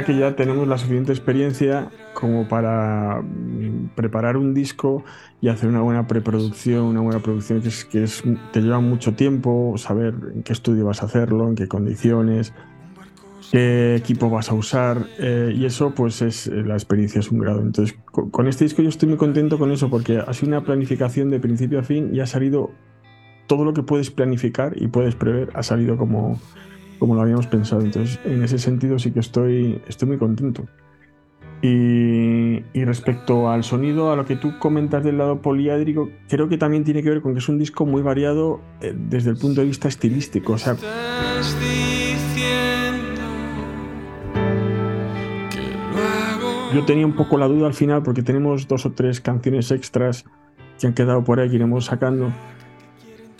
que ya tenemos la suficiente experiencia como para mm, preparar un disco y hacer una buena preproducción, una buena producción que, es, que es- te lleva mucho tiempo, saber en qué estudio vas a hacerlo, en qué condiciones, qué equipo vas a usar eh, y eso pues es eh, la experiencia es un grado. Entonces co- con este disco yo estoy muy contento con eso porque ha sido una planificación de principio a fin y ha salido todo lo que puedes planificar y puedes prever ha salido como, como lo habíamos pensado. Entonces, en ese sentido sí que estoy, estoy muy contento. Y, y respecto al sonido, a lo que tú comentas del lado poliádrico, creo que también tiene que ver con que es un disco muy variado eh, desde el punto de vista estilístico. O sea, yo tenía un poco la duda al final porque tenemos dos o tres canciones extras que han quedado por ahí que iremos sacando.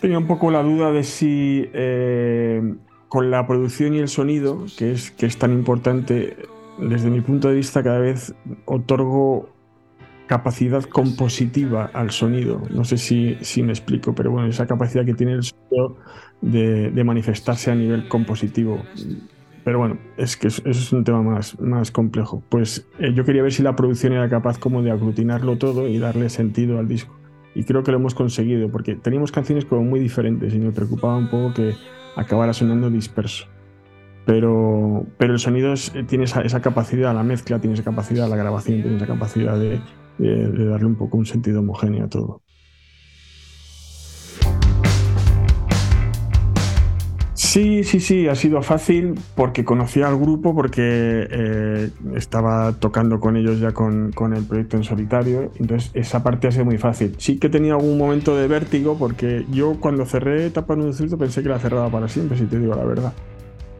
Tenía un poco la duda de si eh, con la producción y el sonido, que es, que es tan importante, desde mi punto de vista cada vez otorgo capacidad compositiva al sonido. No sé si, si me explico, pero bueno, esa capacidad que tiene el sonido de, manifestarse a nivel compositivo. Pero bueno, es que eso eso es un tema más, más complejo. Pues eh, yo quería ver si la producción era capaz como de aglutinarlo todo y darle sentido al disco. Y creo que lo hemos conseguido, porque teníamos canciones como muy diferentes y me preocupaba un poco que acabara sonando disperso. Pero, pero el sonido es- tiene esa, esa capacidad, la mezcla tiene esa capacidad, la grabación tiene esa capacidad de, de- de darle un poco un sentido homogéneo a todo. Sí, sí, sí, ha sido fácil porque conocía al grupo, porque eh, estaba tocando con ellos ya con, con el proyecto en solitario, entonces esa parte ha sido muy fácil. Sí que he tenido algún momento de vértigo porque yo cuando cerré Etapa Nudo Cierto pensé que la cerraba para siempre, si te digo la verdad.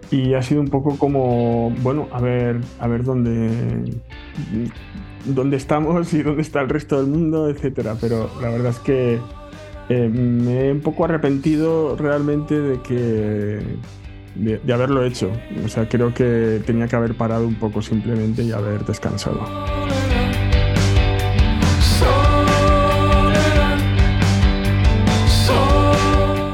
Y ha sido un poco como, bueno, a ver, a ver dónde, dónde estamos y dónde está el resto del mundo, etcétera. Pero la verdad es que eh, me he un poco arrepentido realmente de que de, haberlo hecho. O sea, creo que tenía que haber parado un poco simplemente y haber descansado.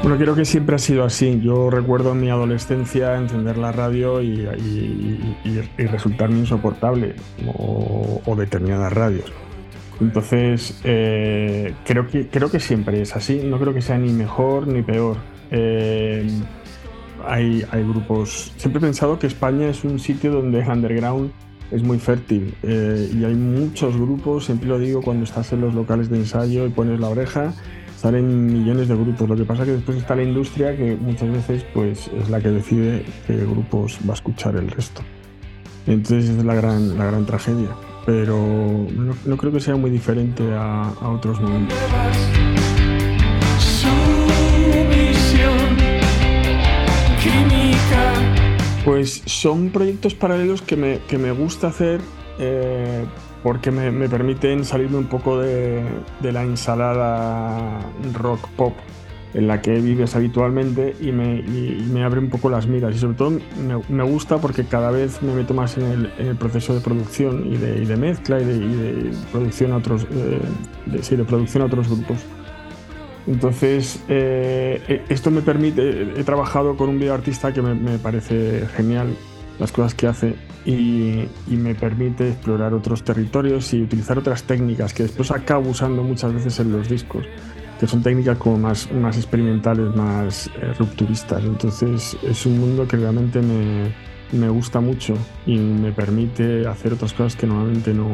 Bueno, creo que siempre ha sido así. Yo recuerdo en mi adolescencia encender la radio y, y- resultarme insoportable, o determinadas radios. Entonces, eh, creo, que, creo que siempre es así. No creo que sea ni mejor ni peor. Eh, hay, grupos. Siempre he pensado que España es un sitio donde el underground es muy fértil eh, y hay muchos grupos. Siempre lo digo cuando estás en los locales de ensayo y pones la oreja, salen millones de grupos. Lo que pasa es que después está la industria que muchas veces pues, es la que decide qué grupos va a escuchar el resto. Entonces es la gran, la gran tragedia. Pero no, creo que sea muy diferente a, otros momentos. Pues son proyectos paralelos que me, que me gusta hacer eh, porque me, me permiten salirme un poco de, de la ensalada rock pop en la que vives habitualmente y me, y- me abre un poco las miras. Y sobre todo me, me gusta porque cada vez me meto más en el, en el proceso de producción y de, y de mezcla y de, y de producción a otros, eh, de- sí, de producción a otros grupos. Entonces, eh, eh, esto me permite, he trabajado con un videoartista que me, me parece genial las cosas que hace y, y me permite explorar otros territorios y utilizar otras técnicas que después acabo usando muchas veces en los discos, que son técnicas como más, más experimentales, más eh, rupturistas. Entonces, es un mundo que realmente me, me gusta mucho y me permite hacer otras cosas que normalmente no,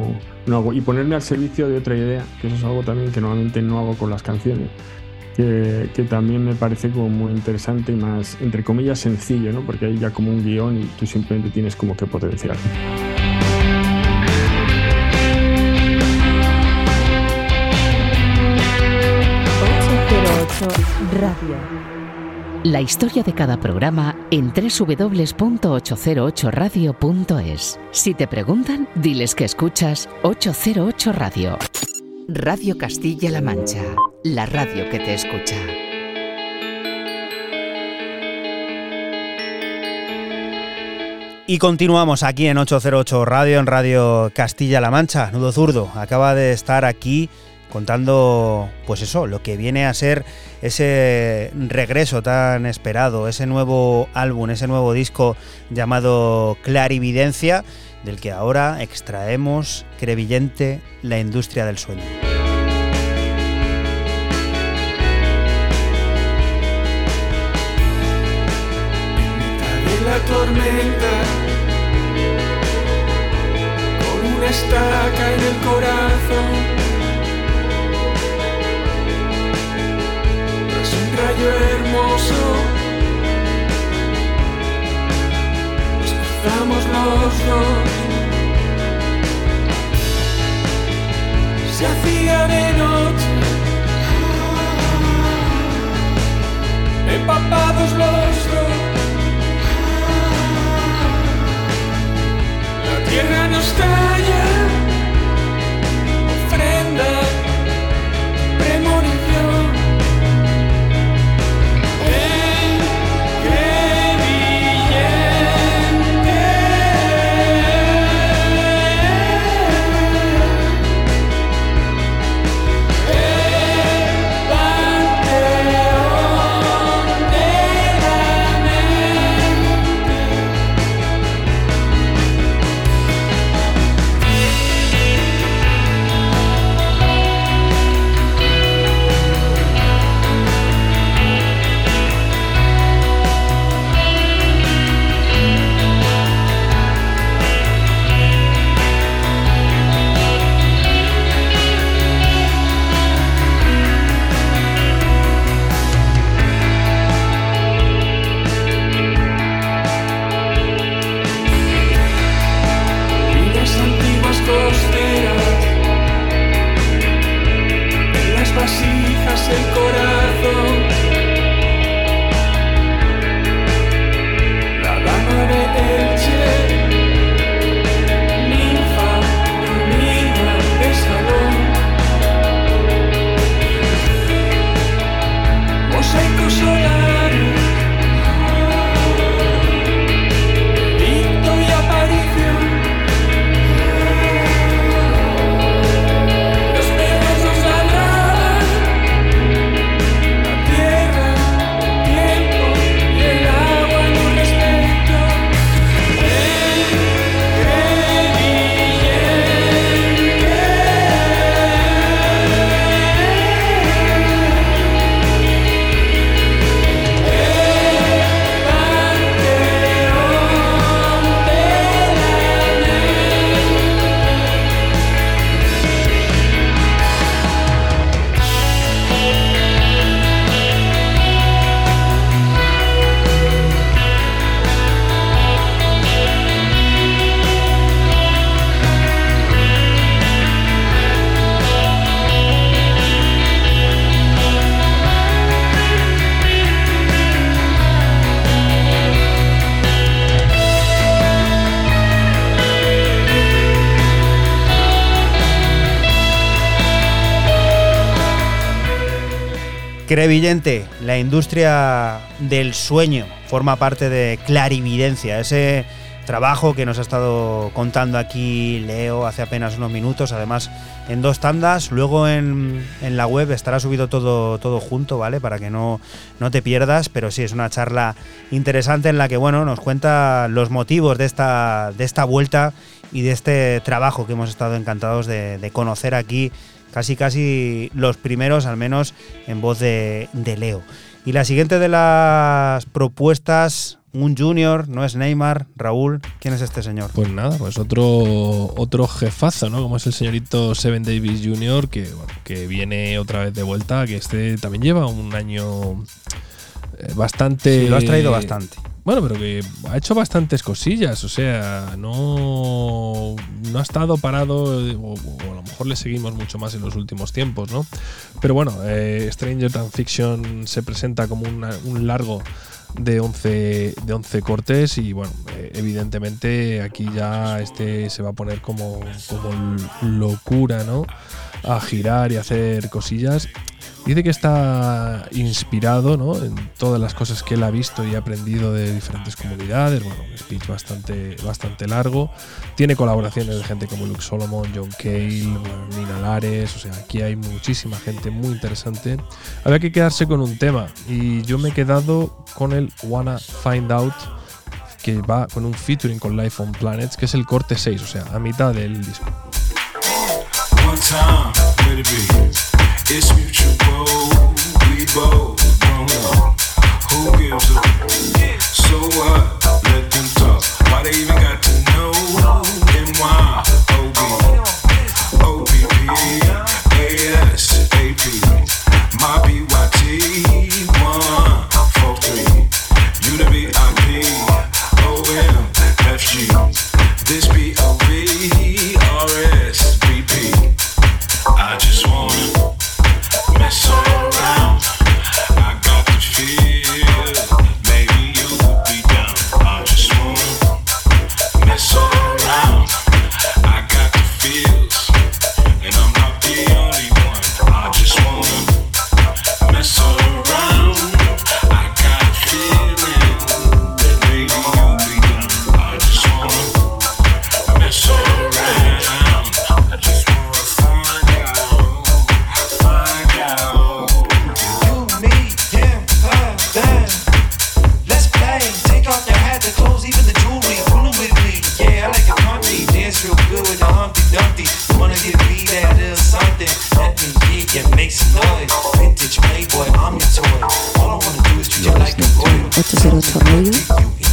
no hago y ponerme al servicio de otra idea, que eso es algo también que normalmente no hago con las canciones que, que también me parece como muy interesante y más, entre comillas, sencillo, ¿no? Porque hay ya como un guion y tú simplemente tienes como que potenciar. 808 Radio. La historia de cada programa en www.808radio.es. Si te preguntan, diles que escuchas 808 Radio. Radio Castilla-La Mancha, la radio que te escucha. Y continuamos aquí en 808 Radio, en Radio Castilla-La Mancha. Nudo Zurdo acaba de estar aquí contando, pues eso, lo que viene a ser ese regreso tan esperado, ese nuevo álbum, ese nuevo disco llamado Clarividencia, del que ahora extraemos Crevillente, la industria del sueño. la tormenta con una estaca corazón rayo hermoso nos los dos hacía de noche. Empapados los dos. La tierra nos calla. Ofrenda. Crevillente, la industria del sueño, forma parte de Clarividencia, ese trabajo que nos ha estado contando aquí Leo hace apenas unos minutos, además en dos tandas, luego en, en la web estará subido todo, todo junto, ¿vale? Para que no, no te pierdas, pero sí, es una charla interesante en la que, bueno, nos cuenta los motivos de esta, de esta vuelta y de este trabajo que hemos estado encantados de, de conocer aquí casi casi los primeros, al menos en voz de, de Leo. Y la siguiente de las propuestas, un junior, no es Neymar, Raúl, ¿quién es este señor? Pues nada, pues otro, otro jefazo, ¿no? Como es el señorito Seven Davis Jr., que, bueno, que viene otra vez de vuelta, que este también lleva un año eh, bastante... Sí, lo has traído bastante. Bueno, pero que ha hecho bastantes cosillas, o sea, no, no ha estado parado, eh, o, a lo mejor le seguimos mucho más en los últimos tiempos, ¿no? Pero bueno, eh, Stranger Than Fiction se presenta como un largo de 11, de 11 cortes y bueno, eh, evidentemente aquí ya este se va a poner como, como locura, ¿no? A girar y hacer cosillas. Dice que está inspirado ¿no? en todas las cosas que él ha visto y ha aprendido de diferentes comunidades. Bueno, un speech bastante, bastante largo. Tiene colaboraciones de gente como Luke Solomon, John Cale, Nina Lares. O sea, aquí hay muchísima gente muy interesante. Había que quedarse con un tema y yo me he quedado con el Wanna Find Out que va con un featuring con Life on Planets, que es el corte 6, o sea, a mitad del disco. One time, let it be. Dumpty. Wanna give me that little something? Let me dig and make some noise. Vintage Playboy, I'm your toy. All I wanna do is treat you like a boy.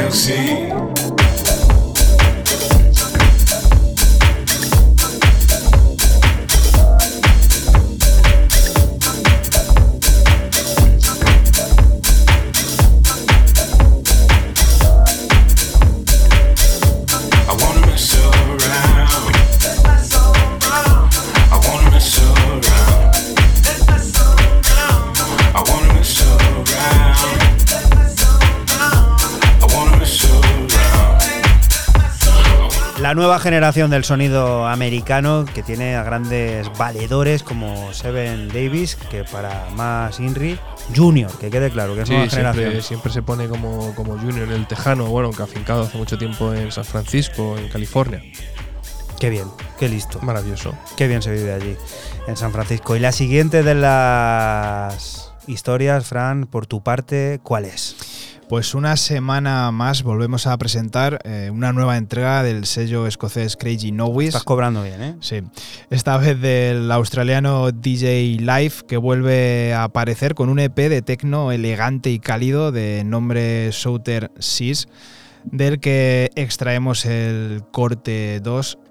assim. La nueva generación del sonido americano que tiene a grandes valedores como Seven Davis, que para más Inri, Junior, que quede claro, que es Sí, nueva siempre, generación. siempre se pone como, como Junior el tejano, bueno, que ha afincado hace mucho tiempo en San Francisco, en California. Qué bien, qué listo. Maravilloso. Qué bien se vive allí, en San Francisco. Y la siguiente de las historias, Fran, por tu parte, ¿cuál es? Pues una semana más volvemos a presentar eh, una nueva entrega del sello escocés Crazy Noise. Estás cobrando bien, ¿eh? Sí. Esta vez del australiano DJ Life que vuelve a aparecer con un EP de tecno elegante y cálido de nombre Souter Seas, del que extraemos el corte 2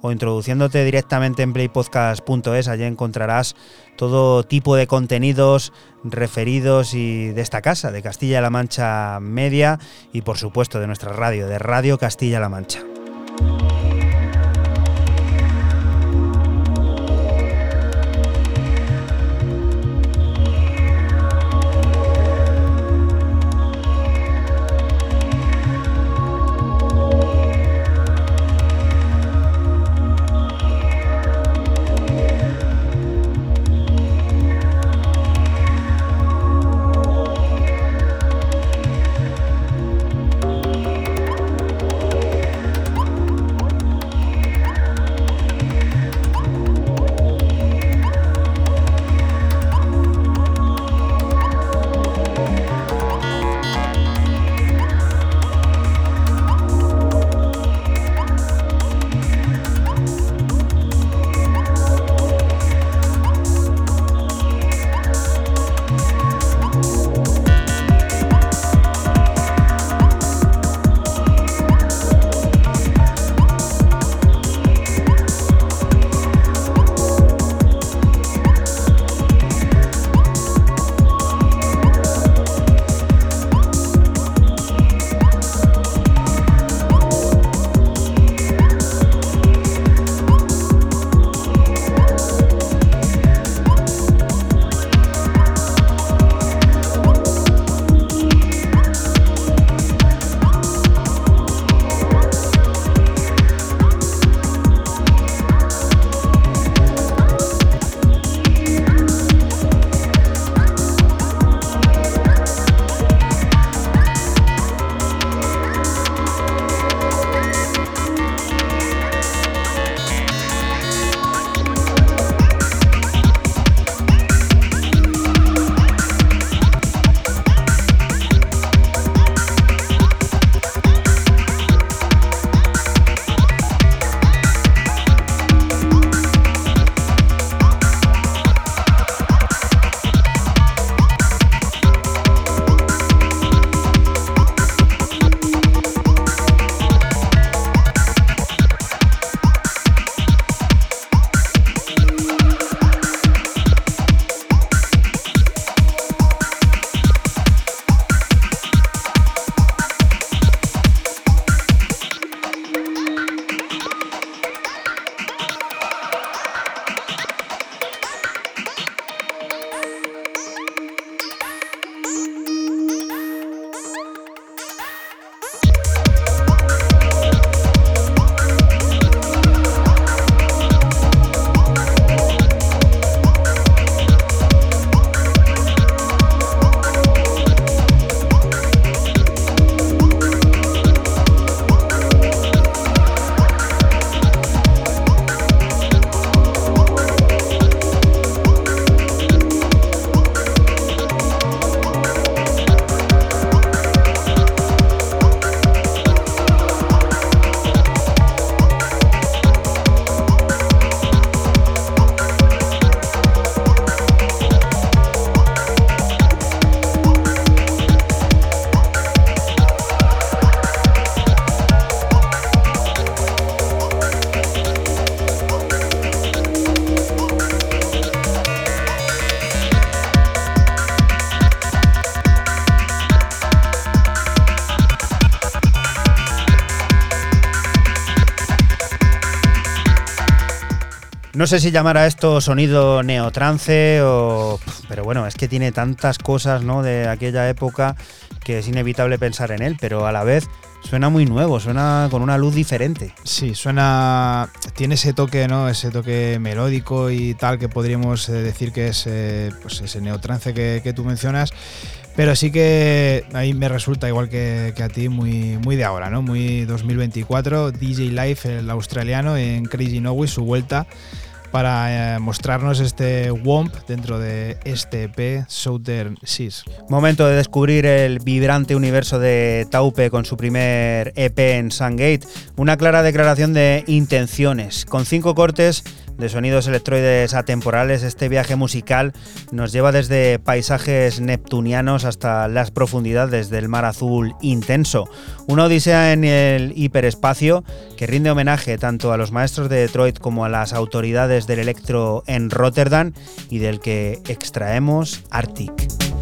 o introduciéndote directamente en playpodcast.es. Allí encontrarás todo tipo de contenidos referidos y de esta casa, de Castilla-La Mancha Media y por supuesto de nuestra radio, de Radio Castilla-La Mancha. No sé si llamar a esto sonido neotrance o. Pero bueno, es que tiene tantas cosas, ¿no? De aquella época que es inevitable pensar en él, pero a la vez suena muy nuevo, suena con una luz diferente. Sí, suena. Tiene ese toque, ¿no? Ese toque melódico y tal que podríamos eh, decir que es eh, pues ese neotrance que, que tú mencionas. Pero sí que a mí me resulta, igual que, que a ti, muy, muy de ahora, ¿no? Muy 2024. DJ Life, el australiano, en Crazy Nowy, su vuelta para eh, mostrarnos este WOMP dentro de este EP Southern Seas. Momento de descubrir el vibrante universo de Taupe con su primer EP en Sungate. Una clara declaración de intenciones. Con cinco cortes de sonidos electroides atemporales, este viaje musical nos lleva desde paisajes neptunianos hasta las profundidades del mar azul intenso. Una odisea en el hiperespacio que rinde homenaje tanto a los maestros de Detroit como a las autoridades del electro en Rotterdam y del que extraemos Arctic.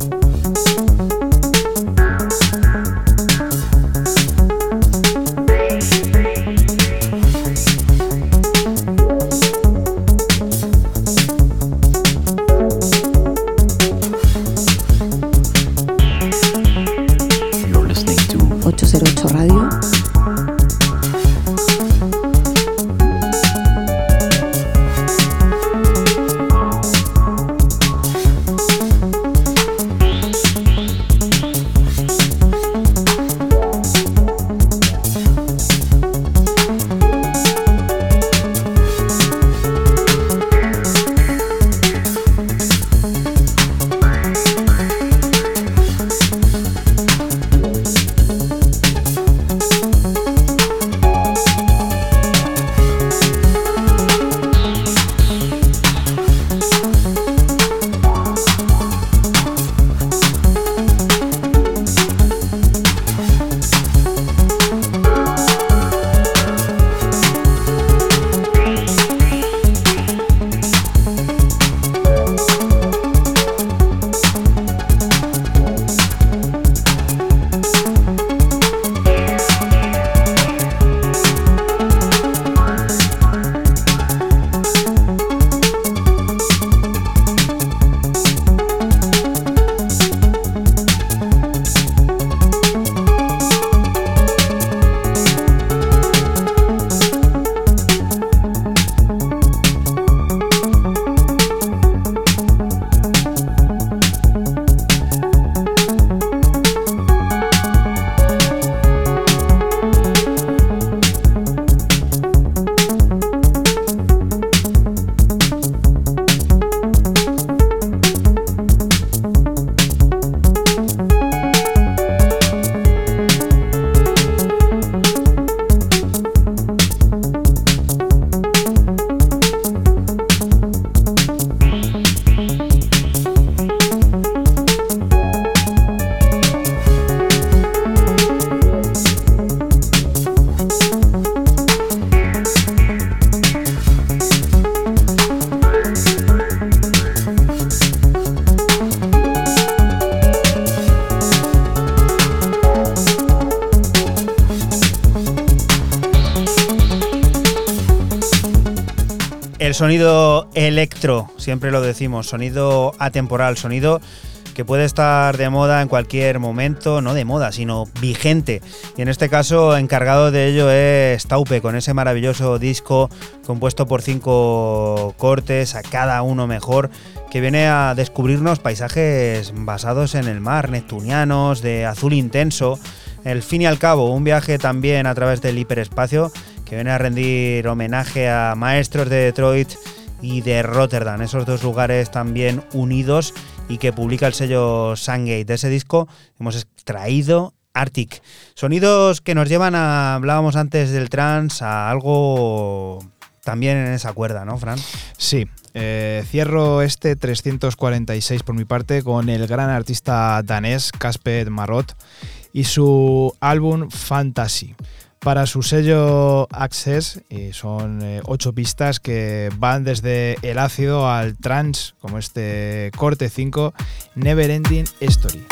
Sonido electro, siempre lo decimos, sonido atemporal, sonido que puede estar de moda en cualquier momento, no de moda, sino vigente. Y en este caso, encargado de ello es Taupe, con ese maravilloso disco compuesto por cinco cortes, a cada uno mejor, que viene a descubrirnos paisajes basados en el mar, neptunianos, de azul intenso. El fin y al cabo, un viaje también a través del hiperespacio que viene a rendir homenaje a maestros de Detroit y de Rotterdam, esos dos lugares también unidos y que publica el sello Sungate. De ese disco hemos extraído Arctic. Sonidos que nos llevan a, hablábamos antes del trance, a algo también en esa cuerda, ¿no, Fran? Sí, eh, cierro este 346 por mi parte con el gran artista danés Casper Marot y su álbum Fantasy. Para su sello Access y son eh, ocho pistas que van desde el ácido al trance, como este corte 5, Never Ending Story.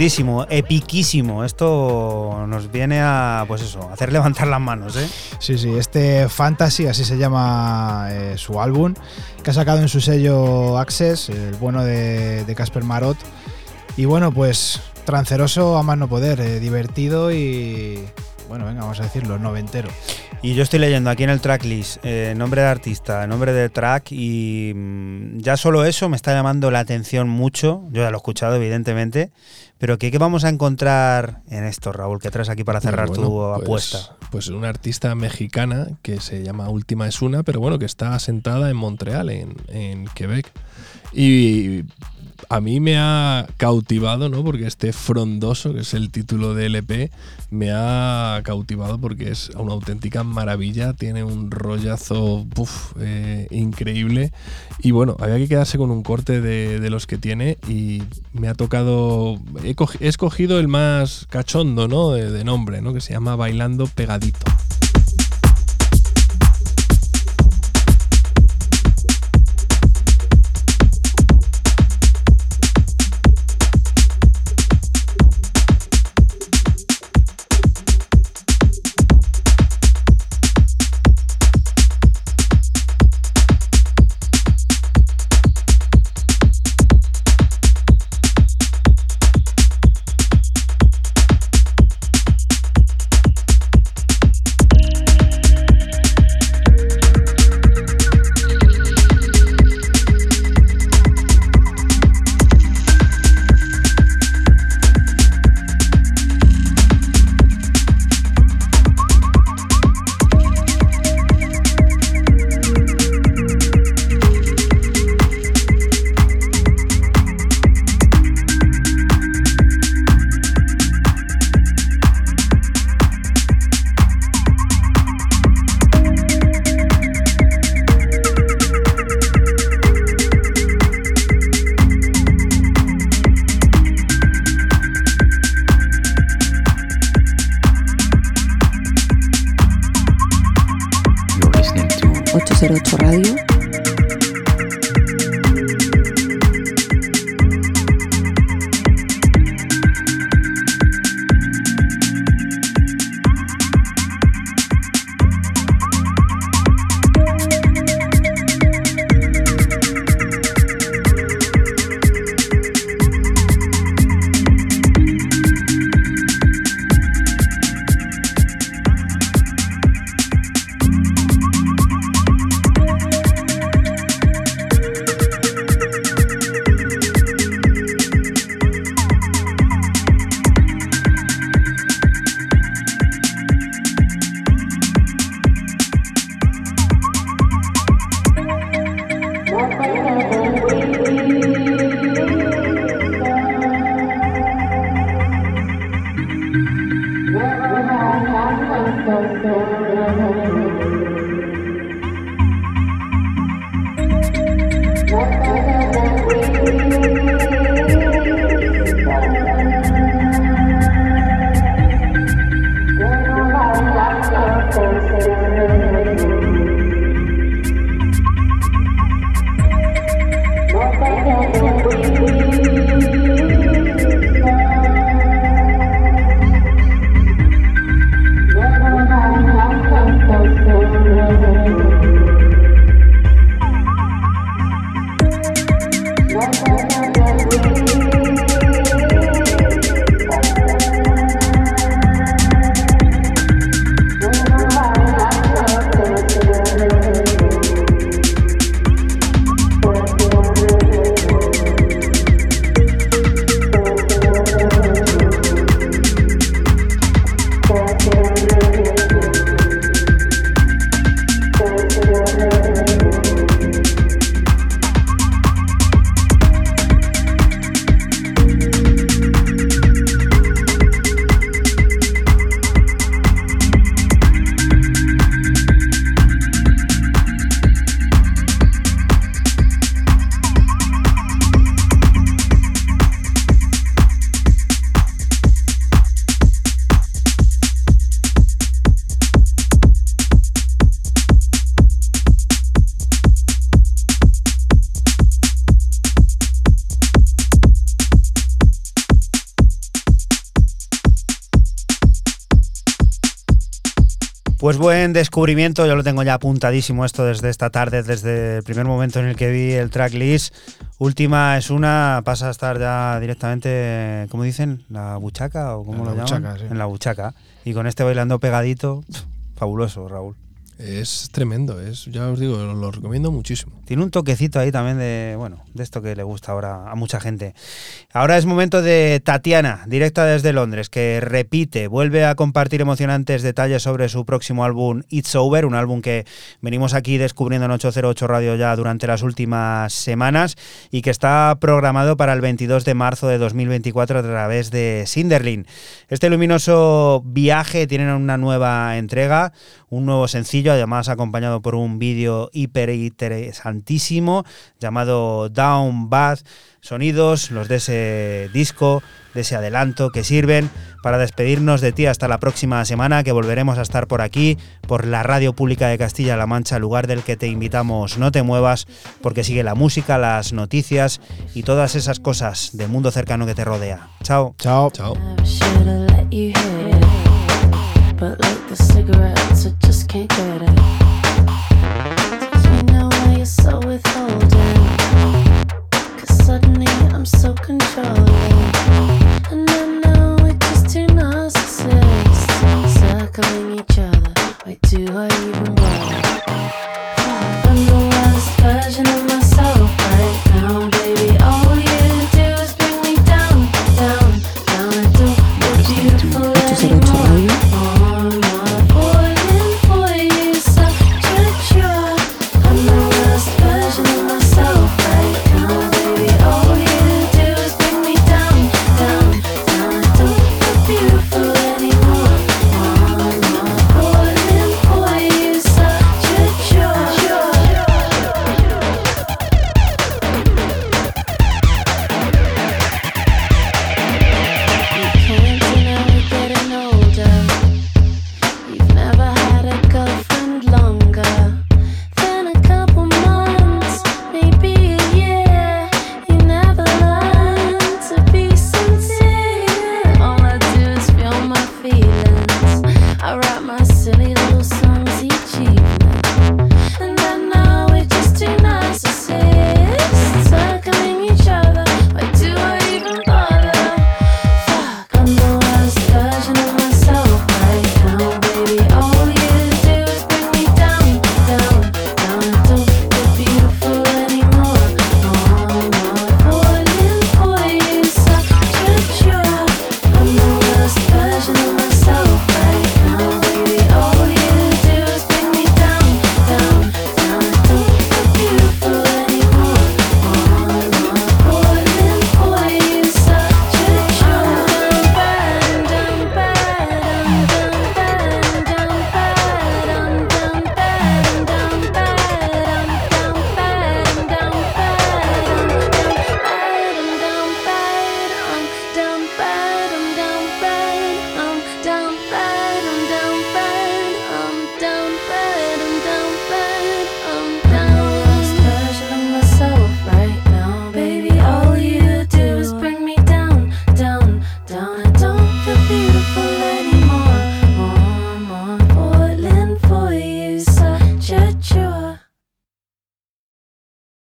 Tremendísimo, epiquísimo. Esto nos viene a, pues eso, hacer levantar las manos, ¿eh? Sí, sí, este Fantasy, así se llama eh, su álbum, que ha sacado en su sello Access, el bueno de Casper Marot. Y bueno, pues tranceroso a más no poder, eh, divertido y, bueno, venga, vamos a decirlo, noventero. Y yo estoy leyendo aquí en el tracklist eh, nombre de artista, nombre de track y mm, ya solo eso me está llamando la atención mucho. Yo ya lo he escuchado, evidentemente. Pero ¿qué, qué vamos a encontrar en esto, Raúl, que traes aquí para cerrar bueno, tu pues- apuesta? Pues una artista mexicana que se llama Última es una, pero bueno, que está asentada en Montreal, en, en Quebec. Y a mí me ha cautivado, ¿no? Porque este Frondoso, que es el título de LP, me ha cautivado porque es una auténtica maravilla, tiene un rollazo eh, increíble. Y bueno, había que quedarse con un corte de, de los que tiene y me ha tocado, he escogido el más cachondo, ¿no? De, de nombre, ¿no? Que se llama Bailando Pegadito. Descubrimiento, yo lo tengo ya apuntadísimo esto desde esta tarde, desde el primer momento en el que vi el tracklist. Última es una, pasa a estar ya directamente, ¿cómo dicen? ¿La buchaca o cómo En lo la llaman? buchaca, sí. En la buchaca. Y con este bailando pegadito, fabuloso, Raúl. Es tremendo, es, ya os digo, lo, recomiendo muchísimo. Tiene un toquecito ahí también de, bueno, de esto que le gusta ahora a mucha gente. Ahora es momento de Tatiana, directa desde Londres, que repite, vuelve a compartir emocionantes detalles sobre su próximo álbum It's Over, un álbum que venimos aquí descubriendo en 808 Radio ya durante las últimas semanas y que está programado para el 22 de marzo de 2024 a través de Sinderlin. Este luminoso viaje tiene una nueva entrega, un nuevo sencillo, además acompañado por un vídeo hiper interesantísimo llamado Down Bad. Sonidos, los de ese disco, de ese adelanto que sirven para despedirnos de ti hasta la próxima semana, que volveremos a estar por aquí, por la Radio Pública de Castilla-La Mancha, lugar del que te invitamos. No te muevas, porque sigue la música, las noticias y todas esas cosas del mundo cercano que te rodea. Chao. Chao. Chao. But like the cigarettes, I just can't get it. You know why you're so withholding? Cause suddenly I'm so controlling. And I know we're just two narcissists circling each other. Why do I even bother?